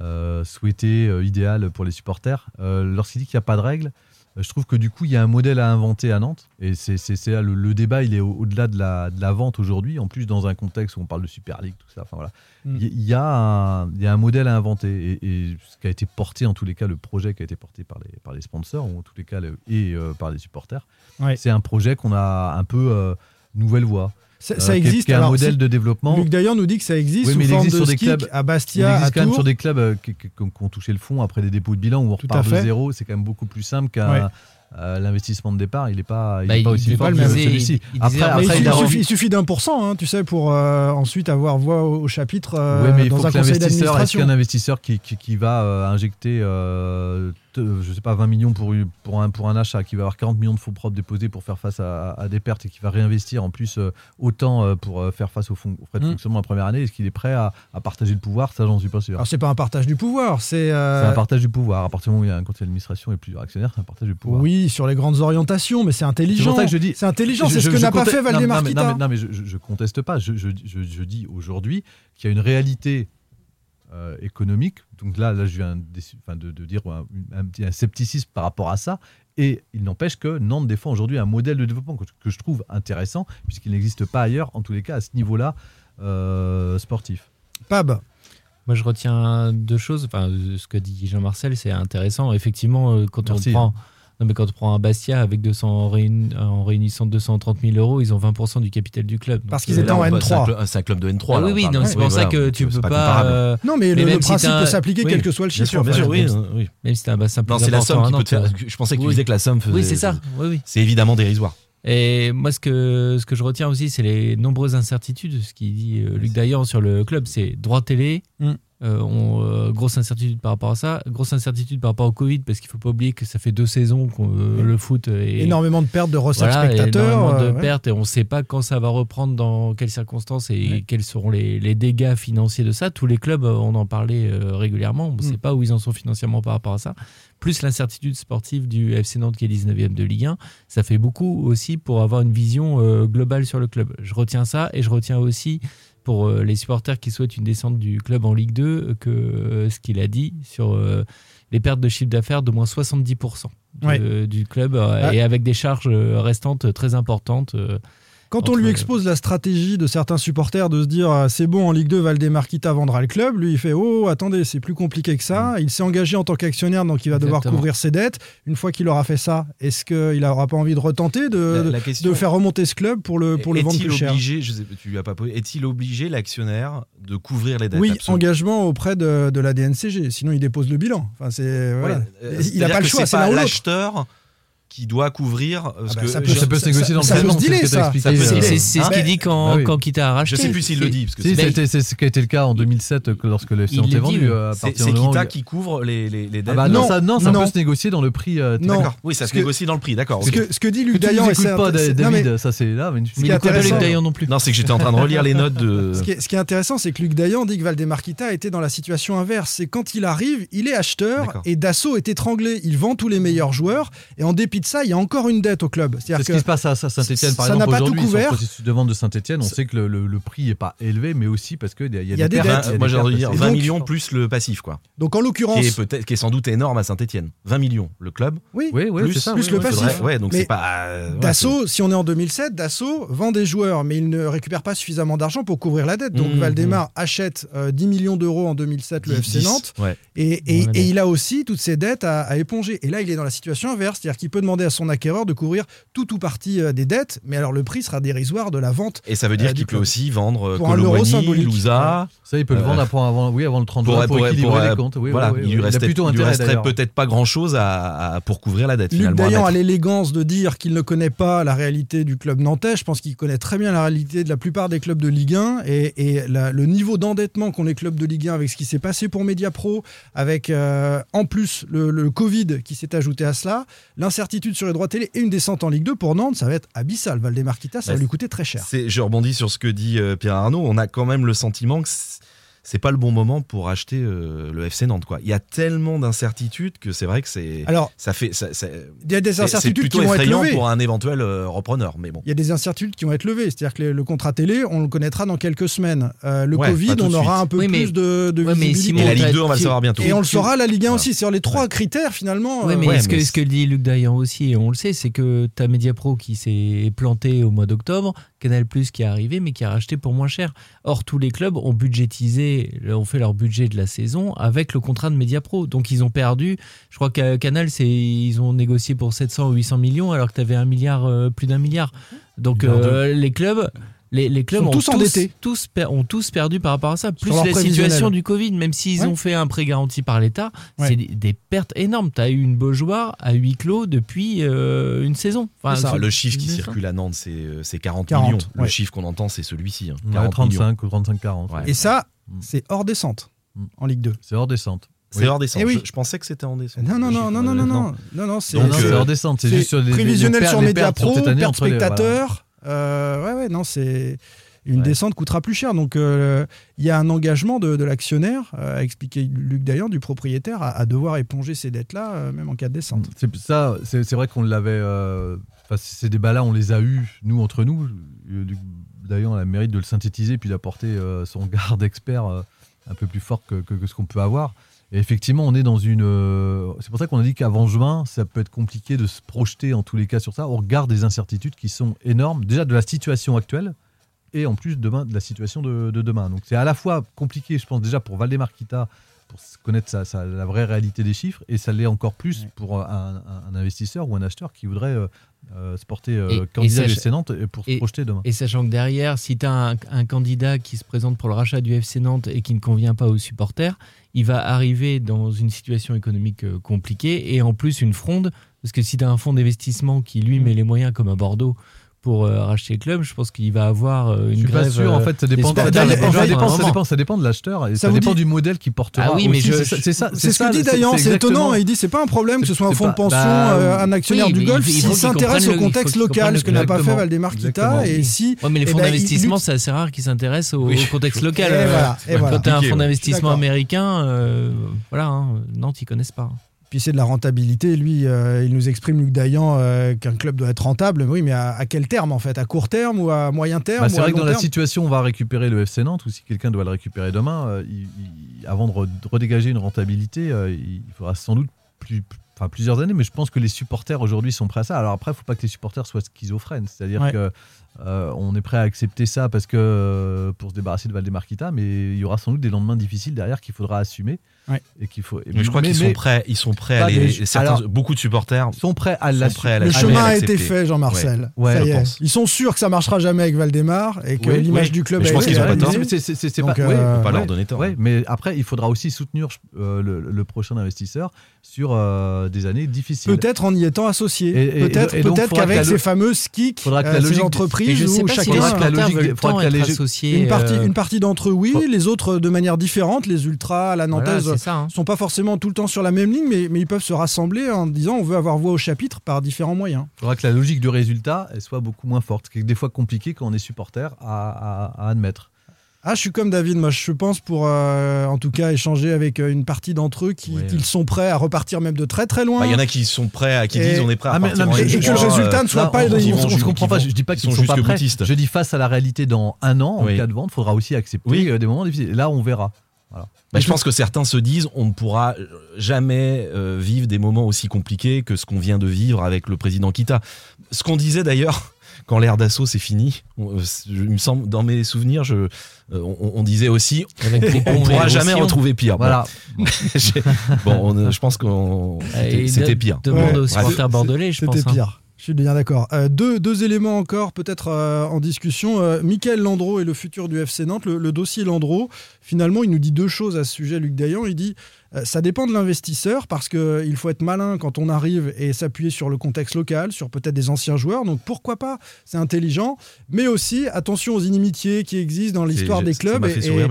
euh, souhaité, euh, idéal pour les supporters. Euh, Lorsqu'il dit qu'il n'y a pas de règles, je trouve que du coup, il y a un modèle à inventer à Nantes. Et c'est le, le débat, il est au- au-delà de, la, de la vente aujourd'hui. En plus, dans un contexte où on parle de Super League, tout ça. Enfin, voilà. Mm. Il y, il y a un, il y a un modèle à inventer. Et, et ce qui a été porté, en tous les cas, le projet qui a été porté par les, par les sponsors, ou en tous les cas, le- et euh, par les supporters, Ouais. c'est un projet qu'on a un peu euh, nouvelle voie. Ça- Euh, ça existe, Qui est un alors, modèle si- de développement. Luc Dayan nous dit que ça existe Oui, sous mais il forme existe de sur des clubs à il Bastia, existe à quand même Tours. sur des clubs euh, qui, qui- qui ont touché le fond après des dépôts de bilan où on Tout repart à de zéro. C'est quand même beaucoup plus simple qu'un Ouais. Euh, l'investissement de départ, il n'est pas, il Bah, est pas il aussi fort il que celui-ci. il Après, disait- après, Mais il, il a suffit, d'un pour cent, hein, tu sais, pour euh, ensuite avoir voix au, au chapitre euh, Ouais, mais il dans faut un que conseil l'investisseur, est-ce qu'un investisseur qui, qui, qui va injecter, te- je sais pas, 20 millions pour, pour, un, pour un achat, qui va avoir 40 millions de fonds propres déposés pour faire face à, à des pertes et qui va réinvestir en plus autant pour faire face aux, fonds- aux frais de Mm. fonctionnement la première année, est-ce qu'il est prêt à, à partager le pouvoir? Ça, j'en suis pas sûr. Alors c'est pas un partage du pouvoir, c'est C'est un partage du pouvoir. À partir du moment où il y a un conseil d'administration et plusieurs actionnaires, c'est un partage du pouvoir. oui sur les grandes orientations, mais c'est C'est intelligent. pour ça que je dis. C'est intelligent, Je- c'est ce je- que je n'a pas fait Valdemar non. Non, mais, non, mais je, je conteste pas. Je, je- je- je dis aujourd'hui qu'il y a une réalité euh, économique. Donc là, là, je viens de, enfin, de- de dire un, un petit un scepticisme par rapport à ça. Et il n'empêche que Nantes défend aujourd'hui un modèle de développement que, que je trouve intéressant, puisqu'il n'existe pas ailleurs, en tous les cas, à ce niveau-là euh, sportif. Pab, Moi, je retiens deux choses. Enfin, ce que dit Jean-Marcel, c'est intéressant. Effectivement, euh, quand Merci, on prend. Non, mais quand on prend un Bastia avec 200, en, réuni- en réunissant 230 000 euros, ils ont 20% du capital du club. Parce qu'ils euh, étaient en Là, on va- N3. C'est un, club- c'est de N3. Ah oui, oui, non, c'est Oui, pour ça voilà, que tu c'est peux pas euh, non mais, Mais le, le même si principe peut s'appliquer oui. quel que soit le Bien chiffre. bien sûr, oui. Même si t'as un bassin plus Non, c'est la somme qui peut faire. Je pensais qu'il Oui. disait que la somme faisait. Oui, c'est ça. Oui, oui. C'est évidemment dérisoire. Et moi, ce que, ce que je retiens aussi, c'est les nombreuses incertitudes. Ce qu'il dit euh, Luc Dayan sur le club, c'est droit télé. Mm. Euh, on, euh, grosse incertitude par rapport à ça. Grosse incertitude par rapport au Covid, parce qu'il faut pas oublier que ça fait deux saisons que le foot est. Énormément de pertes de recettes Voilà, spectateurs. énormément de euh, ouais. pertes et on ne sait pas quand ça va reprendre, dans quelles circonstances et Ouais. quels seront les, les dégâts financiers de ça. Tous les clubs, euh, on en parlait euh, régulièrement, on ne Mm. sait pas où ils en sont financièrement par rapport à ça. Plus l'incertitude sportive du FC Nantes qui est 19e de Ligue 1, ça fait beaucoup aussi pour avoir une vision euh, globale sur le club. Je retiens ça et je retiens aussi pour euh, les supporters qui souhaitent une descente du club en Ligue 2 euh, que euh, ce qu'il a dit sur les pertes de chiffre d'affaires d'au moins 70% de- Ouais. du club Ah. et avec des charges restantes très importantes. Quand on lui expose la stratégie de certains supporters de se dire euh, c'est bon en Ligue 2 Valdemar Kita vendra le club, lui il fait oh attendez c'est plus compliqué que ça. Il s'est engagé en tant qu'actionnaire donc il va devoir couvrir ses dettes. Une fois qu'il aura fait ça, est-ce qu'il n'aura pas envie de retenter de, La- de- la question- de faire remonter ce club pour le, pour le vendre Est-il plus cher obligé, je sais, tu lui as pas posé, est-il obligé l'actionnaire de couvrir les dettes? Oui, Absolument. engagement auprès de, de la DNCG, sinon il dépose le bilan. Enfin, c'est, voilà. Euh, il n'a pas le choix, c'est pas l'acheteur qui doit couvrir. euh, parce bah, que ça peut- Ça peut se ça- négocier dans ça le se c'est ce ça. Ça euh, ce Ah, qu'il mais- dit quand, Ah oui. quand Kita a racheté. Je sais plus s'il le dit. Parce que Si, c'est- c'était- c'est ce qui a été le cas en 2007 que lorsque le FC est vendu. euh, C'est Kita qui couvre les, les, les dettes. Ah bah Non, non, ça, non, ça non. peut se négocier dans le prix. euh, Non. D'accord. Oui, ça se que- négocie dans le prix. D'accord. Ce ok. que, ce que dit Luc Dayan, et c'est pas, David, ça c'est là. mais Il écoute pas Luc Dayan non plus. Non, c'est que j'étais en train de relire les notes de. Ce qui, est, ce intéressant, c'est que Luc Dayan dit que Valdemar Kita était dans la situation inverse. C'est quand il arrive, il est acheteur et Dassault est étranglé. Il vend tous les meilleurs joueurs et en dépit de ça, il y a encore une dette au club. C'est ce qui se passe à Saint-Etienne par ça n'a exemple pas tout aujourd'hui. Sur couvert. le processus de vente de Saint-Etienne, on sait que le, le- le prix n'est pas élevé, mais aussi parce qu'il y y a Il y a des des dettes. il y a Moi, des j'ai envie de dire pertes. Et 20 donc- millions plus le passif, quoi. donc en l'occurrence, Qui est, peut-être, qui est sans doute énorme à Saint-Etienne. 20 millions, le club. oui, Oui, oui, plus, c'est ça. plus oui, le passif. Ouais, donc Mais c'est pas. euh, ouais, Dassault, si on est en 2007, Dassault vend des joueurs, mais il ne récupère pas suffisamment d'argent pour couvrir la dette. Donc Mmh, Valdemar achète euh, 10 millions d'euros en 2007 le FC 10, Nantes. Et, il a aussi toutes ses dettes à, à éponger. Et là, il est dans la situation inverse, c'est-à-dire qu'il peut demander à son acquéreur de couvrir tout ou partie euh, des dettes, mais alors le prix sera dérisoire de la vente. Et ça veut dire Euh, qu'il peut club. aussi vendre euh, Pour un euro Colomboigny, symbolique. Louza. Ça, il peut le vendre après avant, oui, avant le 30 Pour, pour, pour- équilibrer pour- les comptes. Oui, voilà, oui, oui, il lui restait, resterait peut-être pas grand chose à, à- pour couvrir la dette. Luc Dayan a l'élégance de dire qu'il ne connaît pas la réalité du club nantais. Je pense qu'il connaît très bien la réalité de la plupart des clubs de Ligue 1 et, et la- le niveau d'endettement qu'ont les clubs de Ligue 1 avec ce qui s'est passé pour Mediapro, avec euh, en plus le, le Covid qui s'est ajouté à cela, l'incertitude sur les droits télé et une descente en Ligue 2 pour Nantes, ça va être abyssal. Valdemar Kita, ça va lui coûter très cher. C'est- Je rebondis sur ce que dit euh, Pierre Arnaud. On a quand même le sentiment que c'est- pas le bon moment pour acheter euh, le FC Nantes. Quoi. Il y a tellement d'incertitudes que c'est vrai que c'est Alors, ça fait ça- ça- il y a des incertitudes qui vont être effrayant levées. pour un éventuel euh, repreneur. Mais bon. Il y a des incertitudes qui vont être levées. C'est-à-dire que le, le contrat télé, on le connaîtra dans quelques semaines. Euh, le Ouais, Covid, on aura suite. un peu Oui, mais- plus de, de Ouais, mais. Simon, Et la Ligue t'as- 2, on va le savoir bientôt. Et on le saura la Ligue 1 Voilà. aussi. C'est-à-dire les trois critères finalement. Oui, euh, mais, ouais, ce, que, mais ce que dit Luc Dayan aussi, et on le sait, c'est que tu as Mediapro qui s'est planté au mois d'octobre, Canal Plus qui est arrivé, mais qui a racheté pour moins cher. Or, tous les clubs ont budgétisé, ont fait leur budget de la saison avec le contrat de Mediapro. Donc, ils ont perdu. Je crois qu'à Canal, c'est, ils ont négocié pour 700 ou 800 millions, alors que tu avais un milliard, euh, plus d'un milliard. Donc, euh, les clubs. Les, les clubs ont tous endettés. tous ont tous perdu par rapport à ça. Plus la situation du Covid, même s'ils Ouais. ont fait un prêt garanti par l'État, Ouais. c'est des, des pertes énormes. Tu as eu une Beaujoire à huis clos depuis euh, une saison. Enfin, ça, le chiffre qui circule à Nantes, c'est euh, c'est 40, 40, millions. ouais. Le chiffre qu'on entend, c'est celui-ci. hein, Ouais, 40 millions. 35 ou 35-40. Ouais. Et ça, Mm. c'est hors descente Mm. en Ligue 2. C'est hors descente. C'est Oui. hors descente. Eh oui. Je, je pensais que c'était en descente. Non, non, non, non, non, non, non, non, non, c'est Non, non, Donc, c'est euh, hors descente. C'est juste sur les prévisionnel les sur sur Pro, entre les- voilà. spectateur. Euh, ouais, ouais, non, c'est une Ouais. descente coûtera plus cher. Donc, euh, il y a un engagement de, de l'actionnaire, euh, a expliqué Luc d'ailleurs, du propriétaire, à, à devoir éponger ces dettes-là, euh, même en cas de descente. C'est ça, c'est vrai qu'on l'avait. euh, enfin, ces débats-là, on les a eus nous entre nous. Euh, du- D'ailleurs, on a le mérite de le synthétiser puis d'apporter euh, son garde expert euh, un peu plus fort que ce qu'on peut avoir. Et effectivement, on est dans une. euh, c'est pour ça qu'on a dit qu'avant juin, ça peut être compliqué de se projeter en tous les cas sur ça. On regarde des incertitudes qui sont énormes, déjà de la situation actuelle et en plus demain de la situation de, de demain. Donc c'est à la fois compliqué, je pense déjà pour Valdemar Kita pour connaître sa- sa- la vraie réalité des chiffres et ça l'est encore plus pour un, investisseur ou un acheteur qui voudrait euh, euh, se porter euh, Et- et candidat du FC Nantes et pour se et- projeter demain. Et sachant que derrière, si tu as un, un candidat qui se présente pour le rachat du FC Nantes et qui ne convient pas aux supporters, il va arriver dans une situation économique compliquée et en plus une fronde. Parce que si tu as un fonds d'investissement qui lui met les moyens comme à Bordeaux pour euh, racheter le club, je pense qu'il va avoir euh, une Je suis pas sûr, en euh, fait, ça dépend, ça, dépend, ça, dépend, ça, dépend, ça dépend de l'acheteur et Ça dépend dit- du modèle qu'il portera. Ah oui, mais aussi. je- c'est ça- c'est ça. C'est ce ça, que dit Dayan, c'est étonnant. Il dit c'est pas un problème que ce soit un fonds de pension, bah, euh, un actionnaire oui, du golf, s'il s'intéresse au contexte local, ce que n'a pas fait. Valdemar Kita. Et si. Mais les eh fonds ben, d'investissement, c'est assez rare qu'ils s'intéressent au, contexte local. Quand tu as un fonds d'investissement américain, voilà, hein, Nantes, ils connaissent pas. Puis c'est de la rentabilité. Lui, euh, il nous exprime, Luc Dayan, euh, qu'un club doit être rentable. Oui, mais à, à quel terme en fait? À court terme ou à moyen terme Bah, c'est vrai que dans la situation on va récupérer le FC Nantes, ou si quelqu'un doit le récupérer demain, euh, il- il- avant de re- de redégager une rentabilité, il faudra sans doute plus, enfin, plusieurs années, mais je pense que les supporters aujourd'hui sont prêts à ça. Alors après, il ne faut pas que les supporters soient schizophrènes, c'est-à-dire Ouais. que euh, on est prêt à accepter ça parce que euh, pour se débarrasser de Valdemar Kita, mais il y aura sans doute des lendemains difficiles derrière qu'il faudra assumer Ouais. et qu'il faut. Mais je crois qu'ils sont prêts. Ils sont prêts à les. des- certains- alors, beaucoup de supporters sont prêts à à Le chemin a été l'accepter. fait, Jean-Marcel. Ouais, je pense. Ils sont sûrs que ça marchera jamais avec Valdemar et que Oui, l'image oui. du club Mais je pense qu'ils ont pas tort. C'est- pas, euh, pas leur donner tort. mais après, il faudra aussi soutenir euh, le, le prochain investisseur sur euh, des années difficiles. Peut-être en y étant associé. Peut-être peut-être qu'avec ces fameuses kicks, euh, ces entreprises je sais où chacun la logique- faudra que la une partie, une partie d'entre eux, oui, les autres de manière différente. Les ultras, la nantaise, ça. hein. sont pas forcément tout le temps sur la même ligne, mais, mais ils peuvent se rassembler en disant on veut avoir voix au chapitre par différents moyens. Il faudra que la logique du résultat elle soit beaucoup moins forte, ce qui est des fois compliqué quand on est supporter à, à- à admettre. Ah, je suis comme David, moi je pense pour euh, en tout cas échanger avec euh, une partie d'entre eux qui Ouais. qu'ils sont prêts à repartir même de très très loin. Bah, Il y en a qui sont prêts, à, qui Et- disent on est prêt à Ah, mais- partir non, mais- et, et que le résultat ne soit Là, pas on, on- on se jusqu'au- comprend pas, vont- je dis pas qui qu'ils sont sont pas jusque prêts. Je dis face à la réalité dans un an, en Oui. cas de vente, il faudra aussi accepter Oui. euh, des moments difficiles. Là, on verra. Bah, je pense que certains se disent on ne pourra jamais euh, vivre des moments aussi compliqués que ce qu'on vient de vivre avec le président Kita. Ce qu'on disait d'ailleurs quand l'ère d'assaut c'est fini, on- euh, je- il me semble dans mes souvenirs, je, euh, on, on disait aussi on ponts, pourra jamais retrouver pire. Bon, Voilà. j'ai- bon, on- je pense qu'on c'était- pire. Demande Ouais. aux supporters bordelais, je pense. C'était hein. pire. Je suis bien d'accord. Euh, deux, deux éléments encore, peut-être euh, en discussion. Euh, Michael Landreau et le futur du FC Nantes. Le, le dossier Landreau, finalement, il nous dit deux choses à ce sujet, Luc Dayan. Il dit euh, ça dépend de l'investisseur parce qu'il faut être malin quand on arrive et s'appuyer sur le contexte local, sur peut-être des anciens joueurs. Donc pourquoi pas? C'est intelligent. Mais aussi, attention aux inimitiés qui existent dans l'histoire des clubs. et- sourire,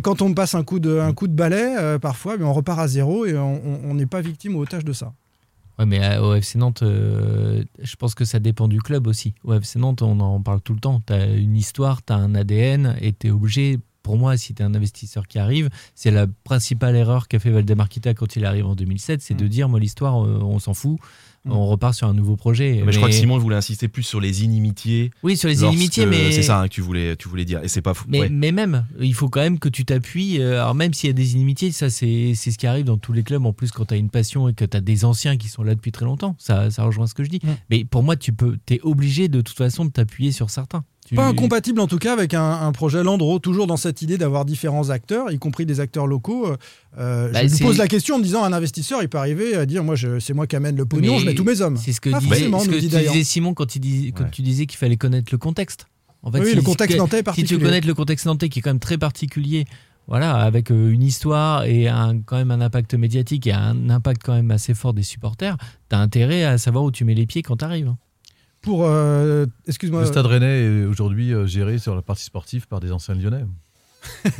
quand on passe un coup de, un coup de balai, parfois, on repart à zéro et on n'est pas victime ou otage de ça. Ouais, mais euh, au FC Nantes, euh, je pense que ça dépend du club aussi. Au FC Nantes, on en parle tout le temps. Tu as une histoire, tu as un ADN et tu es obligé. Pour moi, si tu es un investisseur qui arrive, c'est la principale erreur qu'a fait Valdemar Kita quand il arrive en 2007, c'est de dire moi, l'histoire, euh, on s'en fout, Mm. on repart sur un nouveau projet. Mais je crois que Simon voulait insister plus sur les inimitiés. Oui, sur les inimitiés, mais. c'est ça hein, que tu voulais, tu voulais dire. Et c'est pas fou. Mais, ouais. mais même, il faut quand même que tu t'appuies. euh, Alors, même s'il y a des inimitiés, ça, c'est c'est ce qui arrive dans tous les clubs. En plus, quand tu as une passion et que tu as des anciens qui sont là depuis très longtemps, ça, ça rejoint ce que je dis. Mm. Mais pour moi, tu peux, es obligé de toute façon de t'appuyer sur certains. Tu- Pas incompatible en tout cas avec un, un projet Landreau, toujours dans cette idée d'avoir différents acteurs, y compris des acteurs locaux. Euh, euh, Bah, je lui pose la question en me disant un investisseur, il peut arriver à dire moi c'est moi qui amène le pognon, Mais je mets tous mes hommes. C'est ce que, ce dit tu disais Simon quand, il dis- quand Ouais. tu disais qu'il fallait connaître le contexte. En fait, Oui, si- le contexte si- nantais est Si tu particulier. connais le contexte nantais qui est quand même très particulier, voilà, avec euh, une histoire et un, quand même un impact médiatique et un impact quand même assez fort des supporters, t'as intérêt à savoir où tu mets les pieds quand t'arrives. Pour, euh, excuse-moi, Le Stade Rennais est aujourd'hui euh, géré sur la partie sportive par des anciens Lyonnais.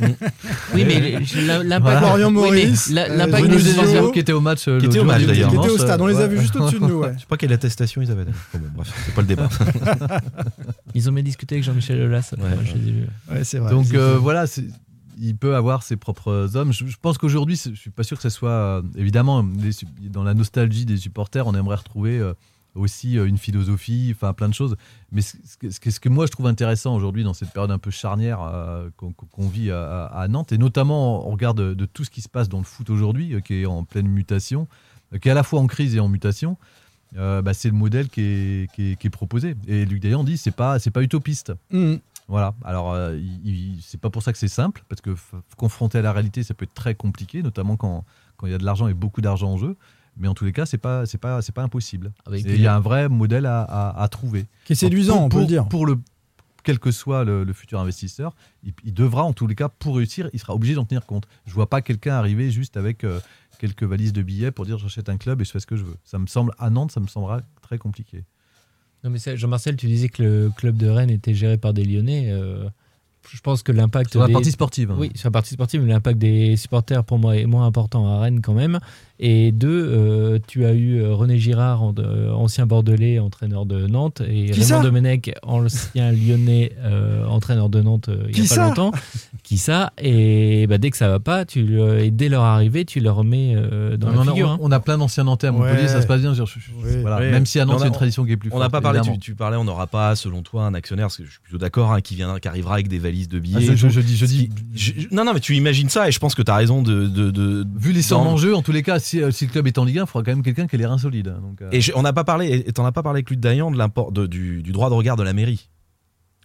Oui, mais l'impact. Voilà. Oui, Maurice, la- euh, l'impact Genesio qui était au match. euh, Qui était au match, il d'ailleurs. qui était au stade, on les a ouais. vus juste au-dessus de nous. Ouais. Je sais pas quelle attestation ils avaient. Bon, bref, c'est pas le débat. Ils ont bien discuté avec Jean-Michel Aulas. Ouais, moi, je les ai vus. Ouais, c'est vrai. Donc euh, voilà, il peut avoir ses propres hommes. Je, je pense qu'aujourd'hui, je suis pas sûr que ce soit euh, évidemment les dans la nostalgie des supporters, on aimerait retrouver euh, aussi euh, une philosophie, enfin plein de choses. Mais ce, ce que- ce moi je trouve intéressant aujourd'hui dans cette période un peu charnière euh, qu'on vit à, Nantes, et notamment on regarde de, de tout ce qui se passe dans le foot aujourd'hui, euh, qui est en pleine mutation, euh, qui est à la fois en crise et en mutation. bah, c'est le modèle qui est, qui est- qui est proposé. Et Luc Dayan dit c'est pas c'est pas utopiste. Mhm. Voilà. Alors, c'est pas pour ça que c'est simple, parce que confronté à la réalité, ça peut être très compliqué, notamment quand quand il y a de l'argent et beaucoup d'argent en jeu. Mais en tous les cas, c'est pas c'est pas c'est pas impossible. Avec Et il y a un vrai modèle à, à- à trouver. Qui est séduisant, Pour- on peut pour- le dire. Pour le quel que soit le, le futur investisseur, il, il devra en tous les cas pour réussir, il sera obligé d'en tenir compte. Je vois pas quelqu'un arriver juste avec euh, quelques valises de billets pour dire j'achète un club et je fais ce que je veux. Ça me semble à Nantes, ça me semblera très compliqué. Non, mais Jean-Marcel, tu disais que le club de Rennes était géré par des Lyonnais. euh, je pense que l'impact. Sur la des- partie sportive. hein. Oui, sur la partie sportive, mais l'impact des supporters pour moi est moins important à Rennes quand même. Et deux, euh, tu as eu euh, René Girard, en- euh, ancien Bordelais, entraîneur de Nantes, et Qui Raymond Domenech, ancien Lyonnais, euh, entraîneur de Nantes euh, il Qui n'y a pas longtemps. Qui ça Et bah, dès que ça va pas, tu, et dès leur arrivée, tu leur remets euh, dans On, la figure. on- hein. on a plein d'anciens Nantais à Montpellier, Ouais. ça se passe bien. je- je- je- Oui. voilà. Oui. Même si à Nantes, On a- c'est une tradition qui est plus On forte. n'a pas parlé, tu, tu parlais, on n'aura pas, selon toi, un actionnaire, parce que je suis plutôt d'accord, hein, qui, viendra, qui arrivera avec des valises de billets. Ah, je, je- dis, je dis, qui- je- je- non, non, mais tu imagines ça, et je pense que tu as raison de. de, de- vu les sommes en jeu, en tous les cas, si, euh, si le club est en Ligue 1, il faudra quand même quelqu'un qui a les reins solides. hein, Donc, euh, Et je- on n'a pas parlé, et t'en as pas parlé avec Luc Dayan, de l'import de- du, du droit de regard de la mairie.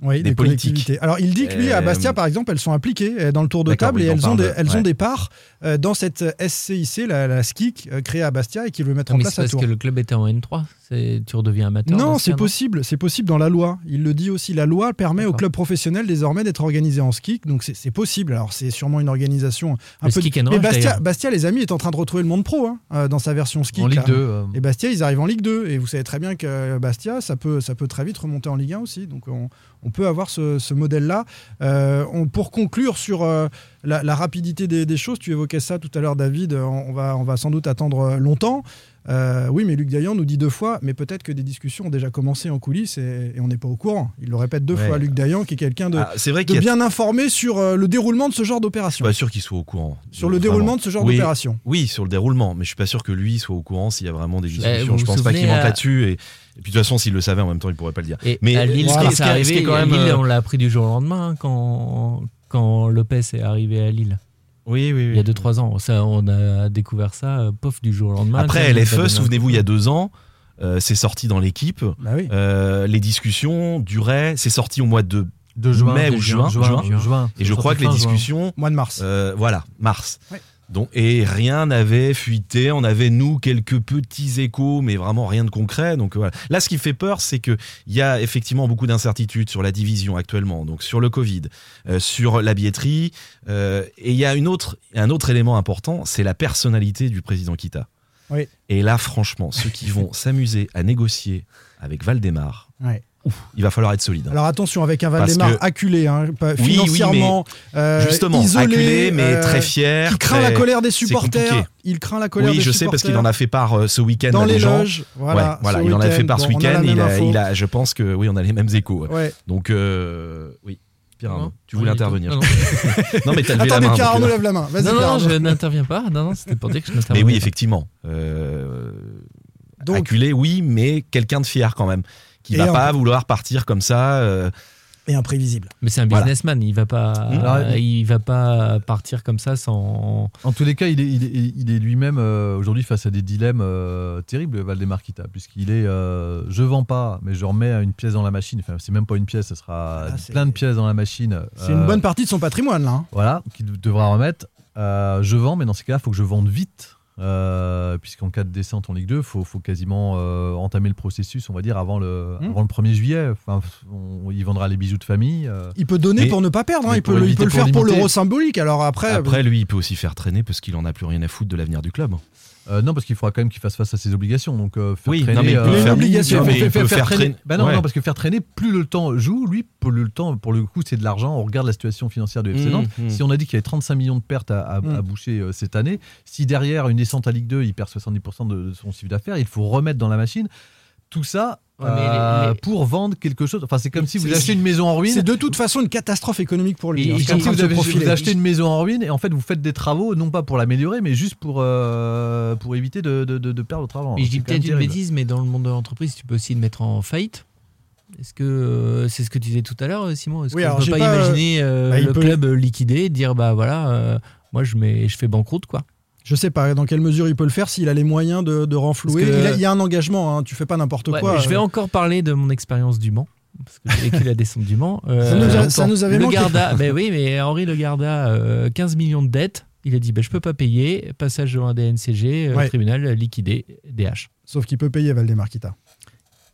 Oui, des des politiques. Alors, il dit que lui, à Euh, Bastia, par exemple, elles sont impliquées dans le tour de D'accord, table et elles, ont des, de- elles ouais. ont des parts dans cette SCIC, la, la SKIC, créée à Bastia et qu'il veut mettre Non, en mais place c'est à parce Tours. que le club était en N3. Tu redeviens amateur. Non, c'est possible, c'est possible dans la loi. Il le dit aussi. La loi permet aux clubs professionnels désormais d'être organisés en ski, donc c'est possible. Alors c'est sûrement une organisation un Le peu. ski rush, Bastia, les amis, est en train de retrouver le monde pro hein, euh, dans sa version ski. en Ligue là. 2. euh, Et Bastia, ils arrivent en Ligue 2. Et vous savez très bien que Bastia, ça peut, ça peut très vite remonter en Ligue 1 aussi. Donc on, on peut avoir ce, ce modèle-là. Euh, pour conclure sur euh, la, la rapidité des, des choses, tu évoquais ça tout à l'heure, David. On, on va, on va sans doute attendre euh, longtemps. Euh, oui, mais Luc Dayan nous dit deux fois, mais peut-être que des discussions ont déjà commencé en coulisses et, et on n'est pas au courant. Il le répète deux Ouais. fois, Luc Dayan, qui est quelqu'un de, Ah, c'est vrai de a. bien informé sur euh, le déroulement de ce genre Je suis d'opération. pas sûr qu'il soit au courant. Sur le Vraiment. déroulement de ce genre Oui. d'opération. Oui, sur le déroulement, mais je suis pas sûr que lui soit au courant s'il y a vraiment des Bah, discussions. vous je vous pense pas qu'il mente à- là-dessus. Et, et puis de toute façon, s'il le savait en même temps, il pourrait pas le dire. Et Mais à Lille, ce ce qui est- arrivé, quand à même, Lille, euh, on l'a appris du jour au lendemain hein, quand, quand Lopez est arrivé à Lille. Oui, oui, Il y a 2-3 ans. Ça, on a découvert ça, euh, pof, du jour au lendemain. Après, LFE, David souvenez-vous, il y a deux ans, euh, c'est sorti dans l'équipe. Bah oui. Euh, les discussions duraient. C'est sorti au mois de. de juin, mai ou juin, juin, juin. juin. Et je crois que les discussions. Mois de mars. Euh, voilà, mars. Ouais. Donc, et rien n'avait fuité. On avait, nous, quelques petits échos, mais vraiment rien de concret. Donc, voilà. Là, ce qui fait peur, c'est qu'il y a effectivement beaucoup d'incertitudes sur la division actuellement, donc sur le Covid, euh, sur la billetterie. euh, et il y a une autre, un autre élément important, c'est la personnalité du président Kita. Oui. Et là, franchement, ceux qui vont s'amuser à négocier avec Valdemar, Ouais. Ouf, il va falloir être solide. hein. Alors attention avec un Valdemar que- acculé, hein, Oui, oui, financièrement, euh, Justement, isolé, acculé, mais euh, très fier. qui craint très- la colère des supporters. Il craint la colère Oui, des je supporters. sais parce qu'il en a fait part euh, ce week-end dans à les gens. loges. Voilà, Ouais, voilà, ce il en a fait part ce Bon, week-end. Il, a, info. il a- je pense que oui, on a les mêmes échos. ouais. Ouais. Donc, euh, oui. Pierre Arnaud, Non, tu voulais intervenir. Non, non, mais t'as levé Attendez, la main. Pierre donc, Arnaud lève la main. Non, non, je n'interviens pas. Non, non, c'était pour dire que je Mais n'interviens oui, pas. effectivement. Euh, Donc- acculé, oui, mais quelqu'un de fier quand même. Qui Et va pas peu- vouloir partir comme ça. euh, Et imprévisible. Mais c'est un Voilà. businessman, il va pas, Alors, il va pas partir comme ça sans. En tous les cas, il est, il est, il est lui-même euh, aujourd'hui face à des dilemmes euh, terribles, Valdemar Kita, puisqu'il est euh, je vends pas, mais je remets une pièce dans la machine. Enfin, c'est même pas une pièce, ce sera Ah, plein de pièces dans la machine. C'est Euh, une bonne partie de son patrimoine là. hein. Voilà, qu'il devra remettre. Euh, je vends, mais dans ces cas-là, il faut que je vende vite Euh, Puisqu'en cas de descente en Ligue 2, il faut, faut quasiment euh, entamer le processus, on va dire, avant le, Hmm. avant le 1er juillet. Enfin, on- il vendra les bijoux de famille. euh. Il peut donner Mais- pour ne pas perdre, hein. il, peut, le- il peut le pour faire pour l'euro symbolique. Alors après, Après, lui, il peut aussi faire traîner parce qu'il en a plus rien à foutre de l'avenir du club. Euh, non, parce qu'il faudra quand même qu'il fasse face à ses obligations. Donc, euh, faire Oui, traîner, non, mais il peut euh, faire- obligation, faire- mais il faire- peut faire faire traîner- traîner- Bah non, ouais. non, parce que faire traîner, plus le temps joue, lui, pour le temps, pour le coup, c'est de l'argent. On regarde la situation financière de FC Mmh, Nantes. mmh. Si on a dit qu'il y avait 35 millions de pertes à, à- Mmh. à boucher cette année, si derrière une descente à Ligue 2, il perd 70% de, de son chiffre d'affaires, il faut remettre dans la machine. Tout ça Ouais, euh, les- les- pour vendre quelque chose. Enfin, c'est comme si vous achetez une maison en ruine. c'est de toute façon une catastrophe économique pour lui. Et- et si vous, avez, vous achetez une maison en ruine et en fait vous faites des travaux non pas pour l'améliorer mais juste pour, euh, pour éviter de, de- de- de perdre votre argent. Mais je dis peut-être une bêtise, mais dans le monde de l'entreprise, tu peux aussi te mettre en faillite. Est-ce que euh, c'est ce que tu disais tout à l'heure, Simon? Est-ce Oui, qu'on alors peut pas, pas, imaginer euh, bah, le peut- club liquidé, dire bah voilà, euh, moi je mets, je fais banqueroute quoi. Je sais pas dans quelle mesure il peut le faire s'il a les moyens de, de renflouer. Que- Il, a- il y a un engagement, hein, tu fais pas n'importe Ouais, quoi. je vais euh. encore parler de mon expérience du Mans. Parce que j'ai vécu la descente du Mans. Euh, Ça nous a- ça longtemps. nous avait le manqué. Garda, ben oui, mais Henri Le Garda, euh, 15 millions de dettes. Il a dit ben, je peux pas payer. Passage devant un DNCG, euh, Ouais. tribunal liquidé, DH. Sauf qu'il peut payer Valdemar Kita.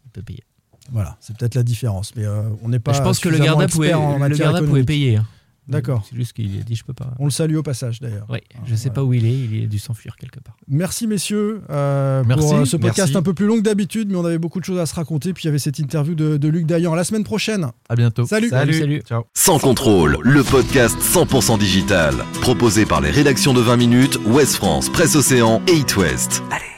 Il peut payer. Voilà, c'est peut-être la différence. Mais euh, on n'est pas. je pense que le Garda pouvait, le Garda pouvait payer. hein. D'accord. C'est juste qu'il a dit je peux pas. On le salue au passage d'ailleurs. Oui, je sais pas où il est. Il a dû s'enfuir quelque part. Merci messieurs euh, Merci, pour euh, ce podcast merci. un peu plus long que d'habitude, mais on avait beaucoup de choses à se raconter. Puis il y avait cette interview de, de Luc Dayan. La semaine prochaine. À bientôt. Salut. Salut, salut. Ciao. Sans contrôle, le podcast 100% digital. Proposé par les rédactions de 20 minutes, Ouest France, Presse Océan et It West. Allez.